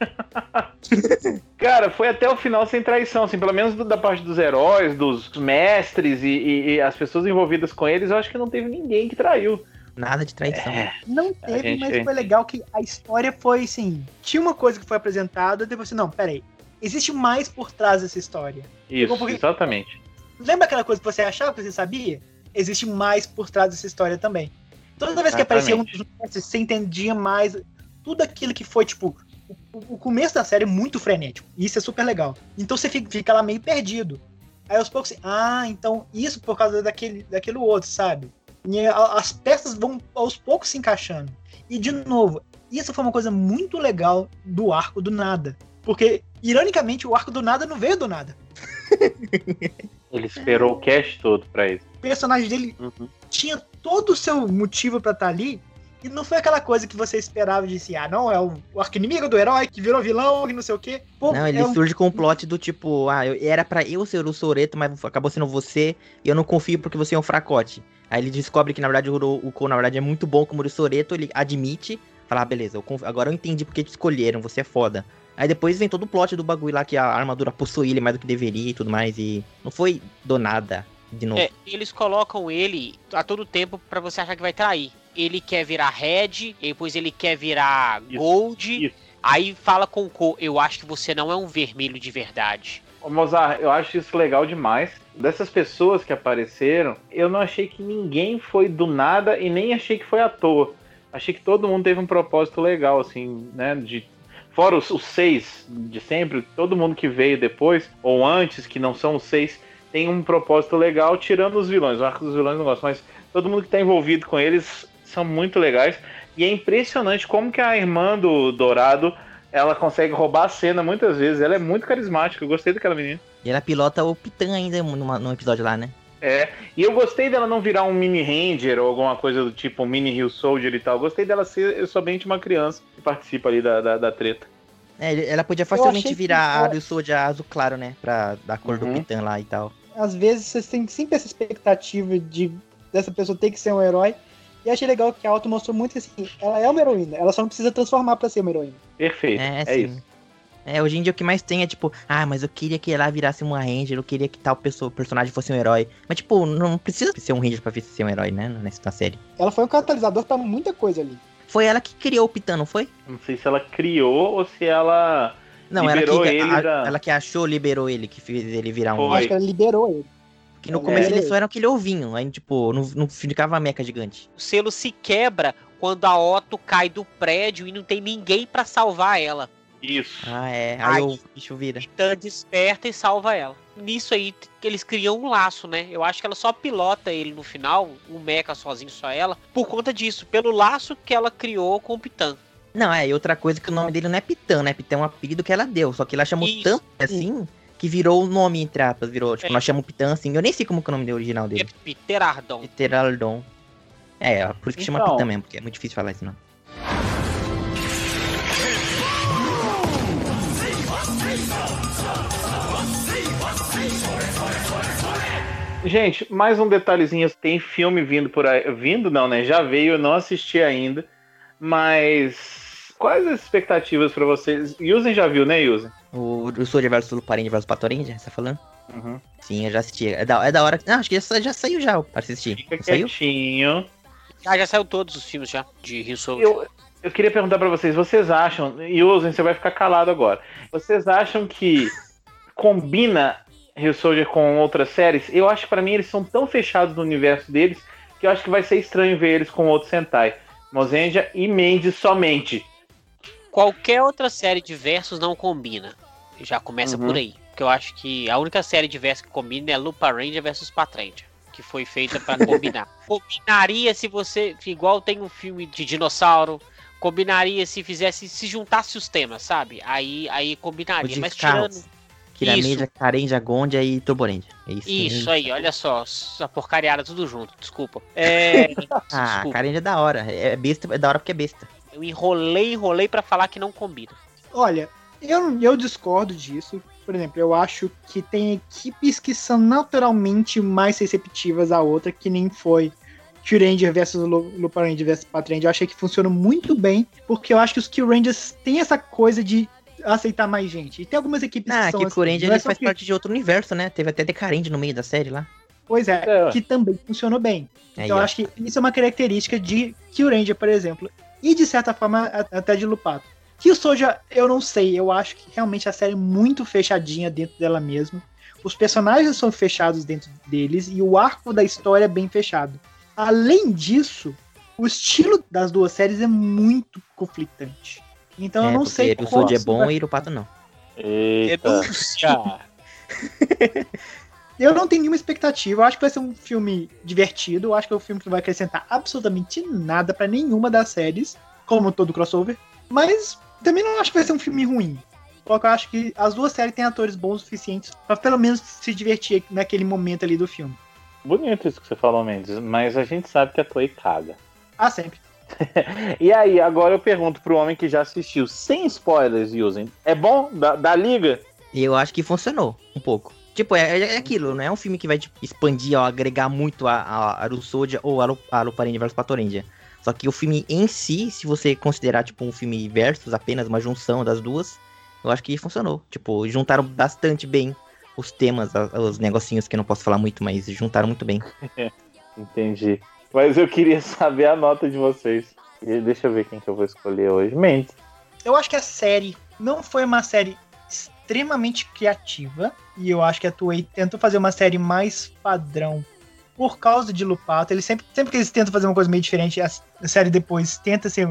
[SPEAKER 1] Cara, foi até o final sem traição, assim, pelo menos da parte dos heróis, dos mestres e, e, e, as pessoas envolvidas com eles, eu acho que não teve ninguém que traiu.
[SPEAKER 4] Nada de traição. É,
[SPEAKER 3] não teve, gente... mas foi legal que a história foi assim. Tinha uma coisa que foi apresentada, depois assim, não, peraí. Existe mais por trás dessa história.
[SPEAKER 1] Isso, porque... exatamente.
[SPEAKER 3] Lembra aquela coisa que você achava que você sabia? Existe mais por trás dessa história também. Toda vez que aparecia um dos mestres, você entendia mais tudo aquilo que foi, tipo, o, começo da série é muito frenético. E isso é super legal. Então você fica, fica lá meio perdido. Aí aos poucos, ah, então isso por causa daquele, daquele outro, sabe? E as peças vão aos poucos se encaixando. E de novo, isso foi uma coisa muito legal do arco do nada. Porque, ironicamente, o arco do nada não veio do nada.
[SPEAKER 1] Ele esperou o cast todo pra isso.
[SPEAKER 3] O personagem dele uhum. tinha todo o seu motivo para estar tá ali e não foi aquela coisa que você esperava de si, ah, não, é o, o arquinimigo do herói que virou vilão e não sei o quê.
[SPEAKER 4] Pô, não, ele é surge um... com um plot do tipo, ah, eu, era para eu ser o Soreto, mas acabou sendo você, e eu não confio porque você é um fracote. Aí ele descobre que, na verdade, o, o Cole, na verdade, é muito bom como o Soreto, ele admite, fala, ah, beleza, eu conf... agora eu entendi porque te escolheram, você é foda. Aí depois vem todo o plot do bagulho lá que a armadura possui ele mais do que deveria e tudo mais, e não foi do nada. De novo. É,
[SPEAKER 2] eles colocam ele a todo tempo para você achar que vai trair ele quer virar Red, depois ele quer virar isso, Gold. Isso. Aí fala com o Co, eu acho que você não é um vermelho de verdade.
[SPEAKER 1] Ô Mozart, eu acho isso legal demais. Dessas pessoas que apareceram, eu não achei que ninguém foi do nada e nem achei que foi à toa. Achei que todo mundo teve um propósito legal, assim, né? De fora os, os, seis de sempre, todo mundo que veio depois, ou antes, que não são os seis, tem um propósito legal, tirando os vilões. O arco dos vilões não gosto, mas todo mundo que está envolvido com eles são muito legais. E é impressionante como que a irmã do Dourado ela consegue roubar a cena muitas vezes. Ela é muito carismática. Eu gostei daquela menina.
[SPEAKER 4] E ela pilota o Pitan ainda numa, num episódio lá, né?
[SPEAKER 1] É, e eu gostei dela não virar um mini ranger ou alguma coisa do tipo um mini Hill Soldier e tal. Eu gostei dela ser somente uma criança que participa ali da, da, da treta.
[SPEAKER 4] É, ela podia facilmente virar a Hill Soldier azul claro, né? Pra dar cor uhum. do Pitan lá e tal.
[SPEAKER 3] Às vezes você tem sempre essa expectativa de dessa pessoa ter que ser um herói. E achei legal que a Auto mostrou muito que assim, ela é uma heroína, ela só não precisa transformar pra ser uma heroína.
[SPEAKER 1] Perfeito, é, é isso.
[SPEAKER 4] É, hoje em dia o que mais tem é tipo, ah, mas eu queria que ela virasse uma Ranger, eu queria que tal pessoa, personagem fosse um herói. Mas, tipo, não precisa ser um Ranger pra ser um herói, né? Nessa série.
[SPEAKER 3] Ela foi um catalisador pra muita coisa ali.
[SPEAKER 4] Foi ela que criou o Pitan, não foi?
[SPEAKER 1] Não sei se ela criou ou se ela.
[SPEAKER 4] Não, liberou ela que, ele a, da... ela que achou, liberou ele, que fez ele virar um.
[SPEAKER 3] Foi. Acho que ela liberou ele.
[SPEAKER 4] Que no é, começo ele só era aquele ovinho, aí tipo, não, não ficava a meca gigante.
[SPEAKER 2] O selo se quebra quando a Otto cai do prédio e não tem ninguém para salvar ela.
[SPEAKER 1] Isso.
[SPEAKER 4] Ah, é. Aí, aí o bicho vira.
[SPEAKER 2] Titã desperta e salva ela. Nisso aí, eles criam um laço, né? Eu acho que ela só pilota ele no final, o Mecha sozinho, só ela, por conta disso, pelo laço que ela criou com o Pitan.
[SPEAKER 4] Não, é, e outra coisa que o nome dele não é Pitan, né? Pitan é um apelido que ela deu, só que ela chamou Isso. tanto assim que virou o nome, entre aspas, virou, tipo, é. nós chamamos Pitã, assim, eu nem sei como é o nome original dele.
[SPEAKER 2] É
[SPEAKER 4] Pterardon. Pterardon. É, por isso que então... chama Pitã mesmo, porque é muito difícil falar esse nome.
[SPEAKER 1] Gente, mais um detalhezinho, tem filme vindo por aí, vindo não, né? Já veio, eu não assisti ainda, mas quais as expectativas para vocês? Yuzen já viu, né, Yuzen?
[SPEAKER 4] O, o Soldier vs Luparendia vs Patorendia, você tá falando? Uhum. Sim, eu já assisti. É da, é da hora. Não, acho que já, já saiu já pra assistir.
[SPEAKER 1] Fica quietinho.
[SPEAKER 2] Ah, já saiu todos os filmes já, de Rio Soldier.
[SPEAKER 1] Eu, eu queria perguntar para vocês, vocês acham, Yusen, você vai ficar calado agora. Vocês acham que combina Rio Soldier com outras séries, eu acho que pra mim eles são tão fechados no universo deles que eu acho que vai ser estranho ver eles com outro Sentai. Mozenja e Mendes somente.
[SPEAKER 2] Qualquer outra série de versos não combina. Já começa uhum. por aí. Porque eu acho que a única série de versos que combina é Lupa Ranger versus Patrendia. Que foi feita para combinar. Combinaria se você. Igual tem um filme de dinossauro. Combinaria se fizesse. Se juntasse os temas, sabe? Aí, aí combinaria. Mas tirando.
[SPEAKER 4] Kirameja, Carenja, Gondia e Turborendia.
[SPEAKER 2] É isso, isso aí, olha só. A porcariada tudo junto, desculpa. É...
[SPEAKER 4] ah, Carenja é da hora. É besta, é da hora porque é besta.
[SPEAKER 2] Eu enrolei, enrolei para falar que não combina.
[SPEAKER 3] Olha, eu, eu discordo disso. Por exemplo, eu acho que tem equipes que são naturalmente mais receptivas à outra, que nem foi Q-Ranger versus Lupa Ranger versus Patranger. Eu achei que funcionou muito bem, porque eu acho que os Q-Rangers têm essa coisa de aceitar mais gente. E tem algumas equipes
[SPEAKER 4] ah, que são que assim, Ranger ele faz que... parte de outro universo, né? Teve até Decarende no meio da série lá.
[SPEAKER 3] Pois é, é. que também funcionou bem. Aí, então eu acho que isso é uma característica de Kill Ranger, por exemplo. E de certa forma até de Lupato. Que o Soja, eu não sei, eu acho que realmente a série é muito fechadinha dentro dela mesma. Os personagens são fechados dentro deles e o arco da história é bem fechado. Além disso, o estilo das duas séries é muito conflitante. Então é, eu não sei.
[SPEAKER 4] O Soul é bom vai... e o Pato não.
[SPEAKER 1] Eita.
[SPEAKER 3] eu não tenho nenhuma expectativa. Eu acho que vai ser um filme divertido. Eu acho que é um filme que não vai acrescentar absolutamente nada para nenhuma das séries, como todo crossover. Mas também não acho que vai ser um filme ruim. Porque eu acho que as duas séries têm atores bons o suficientes para pelo menos se divertir naquele momento ali do filme.
[SPEAKER 1] Bonito isso que você falou, Mendes, mas a gente sabe que a Toei caga.
[SPEAKER 3] Ah, sempre.
[SPEAKER 1] e aí, agora eu pergunto pro homem que já assistiu, sem spoilers, usem. É bom da, da liga?
[SPEAKER 4] Eu acho que funcionou um pouco. Tipo, é, é aquilo, não é um filme que vai tipo, expandir ou agregar muito a, a, a Rusodia ou a, a Luparendia versus Patorendia. Só que o filme em si, se você considerar tipo um filme versus, apenas uma junção das duas, eu acho que funcionou. Tipo, juntaram bastante bem os temas, os negocinhos que eu não posso falar muito, mas juntaram muito bem.
[SPEAKER 1] Entendi. Mas eu queria saber a nota de vocês. E deixa eu ver quem que eu vou escolher hoje. Mente.
[SPEAKER 3] Eu acho que a série não foi uma série extremamente criativa. E eu acho que a Toei tentou fazer uma série mais padrão por causa de Lupato. Eles sempre, sempre que eles tentam fazer uma coisa meio diferente, a, série depois tenta ser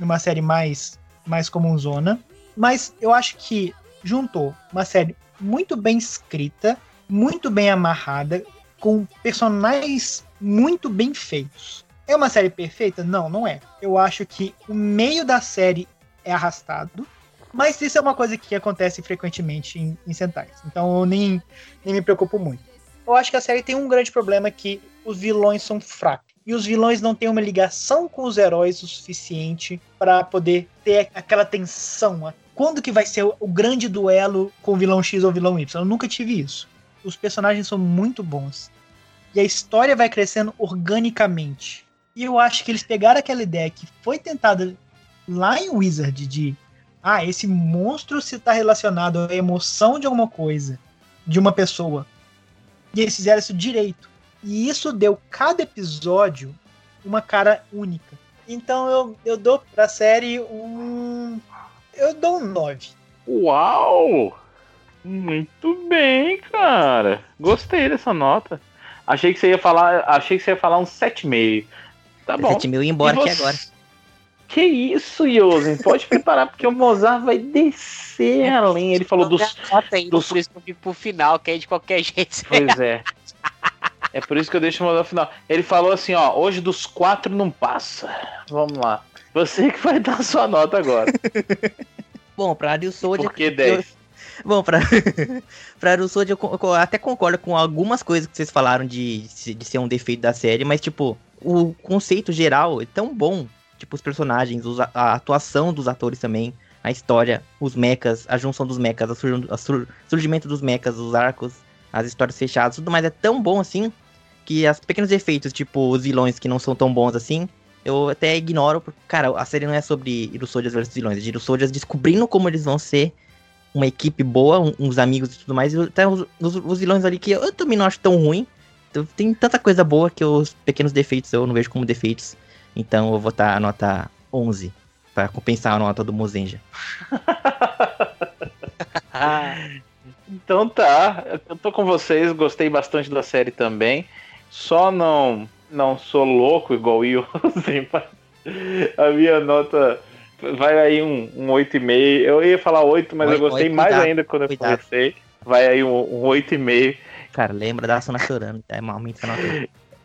[SPEAKER 3] uma série mais, mais comunzona. Mas eu acho que juntou uma série muito bem escrita, muito bem amarrada, com personagens muito bem feitos. É uma série perfeita? Não, não é. Eu acho que o meio da série é arrastado, mas isso é uma coisa que acontece frequentemente em, em Sentais. Então eu nem, nem me preocupo muito. Eu acho que a série tem um grande problema que os vilões são fracos. E os vilões não têm uma ligação com os heróis o suficiente para poder ter aquela tensão. Quando que vai ser o grande duelo com o vilão X ou o vilão Y? Eu nunca tive isso. Os personagens são muito bons e a história vai crescendo organicamente. E eu acho que eles pegaram aquela ideia que foi tentada lá em Wizard de ah, esse monstro se está relacionado à emoção de alguma coisa, de uma pessoa. E eles fizeram isso direito. E isso deu cada episódio uma cara única. Então eu, eu dou pra série um. Eu dou um 9.
[SPEAKER 1] Uau! Muito bem, cara. Gostei dessa nota. Achei que você ia falar, achei que você ia falar um 7,5. Tá bom.
[SPEAKER 4] 7,5 e embora aqui agora.
[SPEAKER 1] Que isso, Yosen? Pode preparar, porque o Mozart vai descer além. Ele falou dos.
[SPEAKER 2] dos... Por isso que eu fico pro final, que é de qualquer jeito.
[SPEAKER 1] Pois é. É por isso que eu deixo o Mozart no final. Ele falou assim: ó, hoje dos quatro não passa. Vamos lá. Você que vai dar a sua nota agora.
[SPEAKER 4] Bom, pra Ariel Soldier.
[SPEAKER 1] Por que 10?
[SPEAKER 4] Bom, pra, pra Russold, eu, eu até concordo com algumas coisas que vocês falaram de, de ser um defeito da série, mas, tipo, o conceito geral é tão bom. Tipo, os personagens, os, a atuação dos atores também, a história, os mechas, a junção dos mechas, o sur, sur, surgimento dos mechas, os arcos. as histórias fechadas, tudo mais é tão bom assim que os pequenos efeitos, tipo os vilões que não são tão bons assim, eu até ignoro, porque, cara, a série não é sobre Soldiers versus vilões, é de Soldiers descobrindo como eles vão ser uma equipe boa, uns amigos e tudo mais, e até os, os, os, vilões ali que eu também não acho tão ruim. Então, tem tanta coisa boa que os pequenos defeitos eu não vejo como defeitos. Então eu vou estar a nota 11 para compensar a nota do Mozenja.
[SPEAKER 1] então tá, eu tô com vocês, gostei bastante da série também. Só não não sou louco igual o Will, a minha nota vai aí um, um 8,5. Eu ia falar 8, mas 8, eu gostei 8, mais cuidado, ainda quando cuidado. eu comecei. Vai aí um, um 8,5.
[SPEAKER 4] Cara, lembra da Sona chorando, é malmente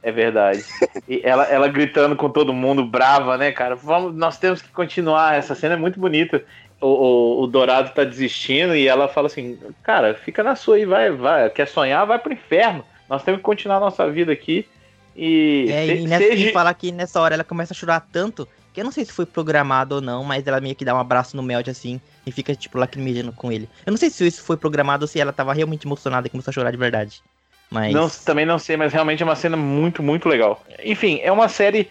[SPEAKER 1] É verdade. E ela, ela gritando com todo mundo, brava, né, cara? Vamos, nós temos que continuar. Essa cena é muito bonita. O, o, o, Dourado tá desistindo e ela fala assim: Cara, fica na sua aí, vai, vai. Quer sonhar, vai pro inferno. Nós temos que continuar a nossa vida aqui. E,
[SPEAKER 4] é, se, e nessa, seja... falar que nessa hora ela começa a chorar tanto que eu não sei se foi programado ou não, mas ela meio que dá um abraço no Meld assim e fica, tipo, lacrimejando com ele. Eu não sei se isso foi programado ou se ela tava realmente emocionada e começou a chorar de verdade. Mas...
[SPEAKER 1] Não, também não sei, mas realmente é uma cena muito, muito legal. Enfim, é uma série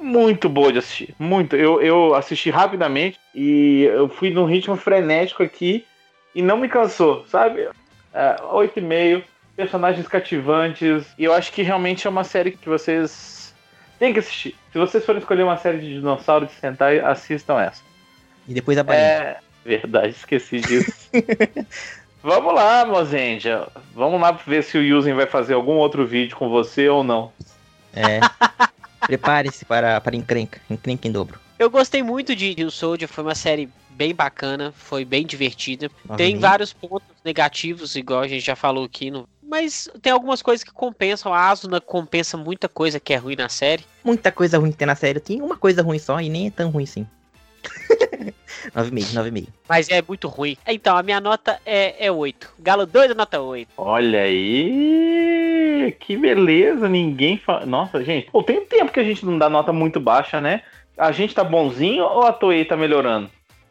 [SPEAKER 1] muito boa de assistir. Muito. Eu, eu assisti rapidamente e eu fui num ritmo frenético aqui e não me cansou, sabe? É, 8,5, personagens cativantes. E eu acho que realmente é uma série que vocês tem que assistir. Se vocês forem escolher uma série de dinossauros de sentar, assistam essa.
[SPEAKER 4] E depois a
[SPEAKER 1] É verdade, esqueci disso. Vamos lá, Mozenja. Vamos lá ver se o Yuzen vai fazer algum outro vídeo com você ou não.
[SPEAKER 4] É. Prepare-se para, para encrenca. Encrenca em dobro.
[SPEAKER 2] Eu gostei muito de Rio Soldier, foi uma série bem bacana, foi bem divertida. Tem vários pontos negativos, igual a gente já falou aqui no, mas tem algumas coisas que compensam. A Asuna compensa muita coisa que é ruim na série.
[SPEAKER 4] Muita coisa ruim que tem na série. Tem uma coisa ruim só e nem é tão ruim assim. 9,5, 9,5.
[SPEAKER 2] Mas é muito ruim. Então, a minha nota é, é 8. Galo 2 nota 8.
[SPEAKER 1] Olha aí! Que beleza! Ninguém fala. Nossa, gente. Pô, tem um tempo que a gente não dá nota muito baixa, né? A gente tá bonzinho ou a Toei tá melhorando?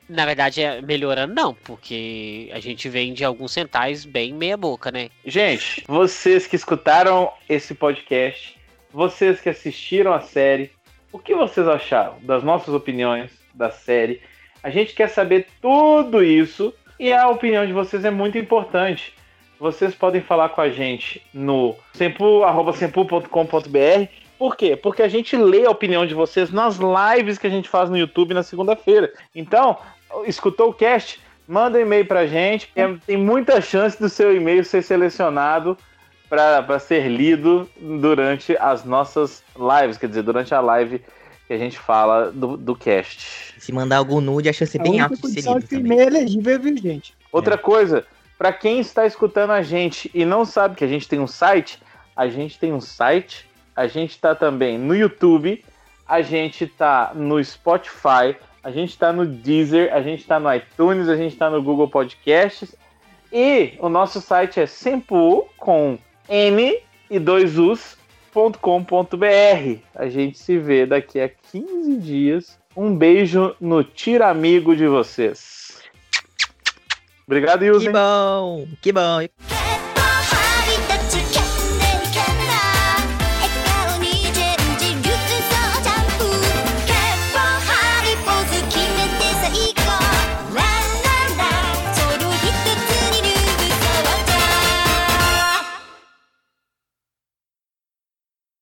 [SPEAKER 2] Na verdade, é melhorando não, porque a gente vende alguns centais bem meia boca, né?
[SPEAKER 1] Gente, vocês que escutaram esse podcast, vocês que assistiram a série, o que vocês acharam das nossas opiniões da série? A gente quer saber tudo isso e a opinião de vocês é muito importante. Vocês podem falar com a gente no sempu.com.br. Por quê? Porque a gente lê a opinião de vocês nas lives que a gente faz no YouTube na segunda-feira. Então, escutou o cast, manda um e-mail pra gente. Tem muita chance do seu e-mail ser selecionado para ser lido durante as nossas lives, quer dizer, durante a live que a gente fala do, do cast.
[SPEAKER 4] Se mandar algum nude, a chance é bem alta de ser lido.
[SPEAKER 3] Que e-mail é elegível, viu, gente?
[SPEAKER 1] Outra é. coisa, para quem está escutando a gente e não sabe que a gente tem um site, a gente tem um site, a gente está também no YouTube, a gente está no Spotify, a gente está no Deezer, a gente está no iTunes, a gente está no Google Podcasts. E o nosso site é sempu com N e dois Us.com.br. A gente se vê daqui a 15 dias. Um beijo no tira amigo de vocês. Obrigado, Yusen.
[SPEAKER 4] Que bom, que bom.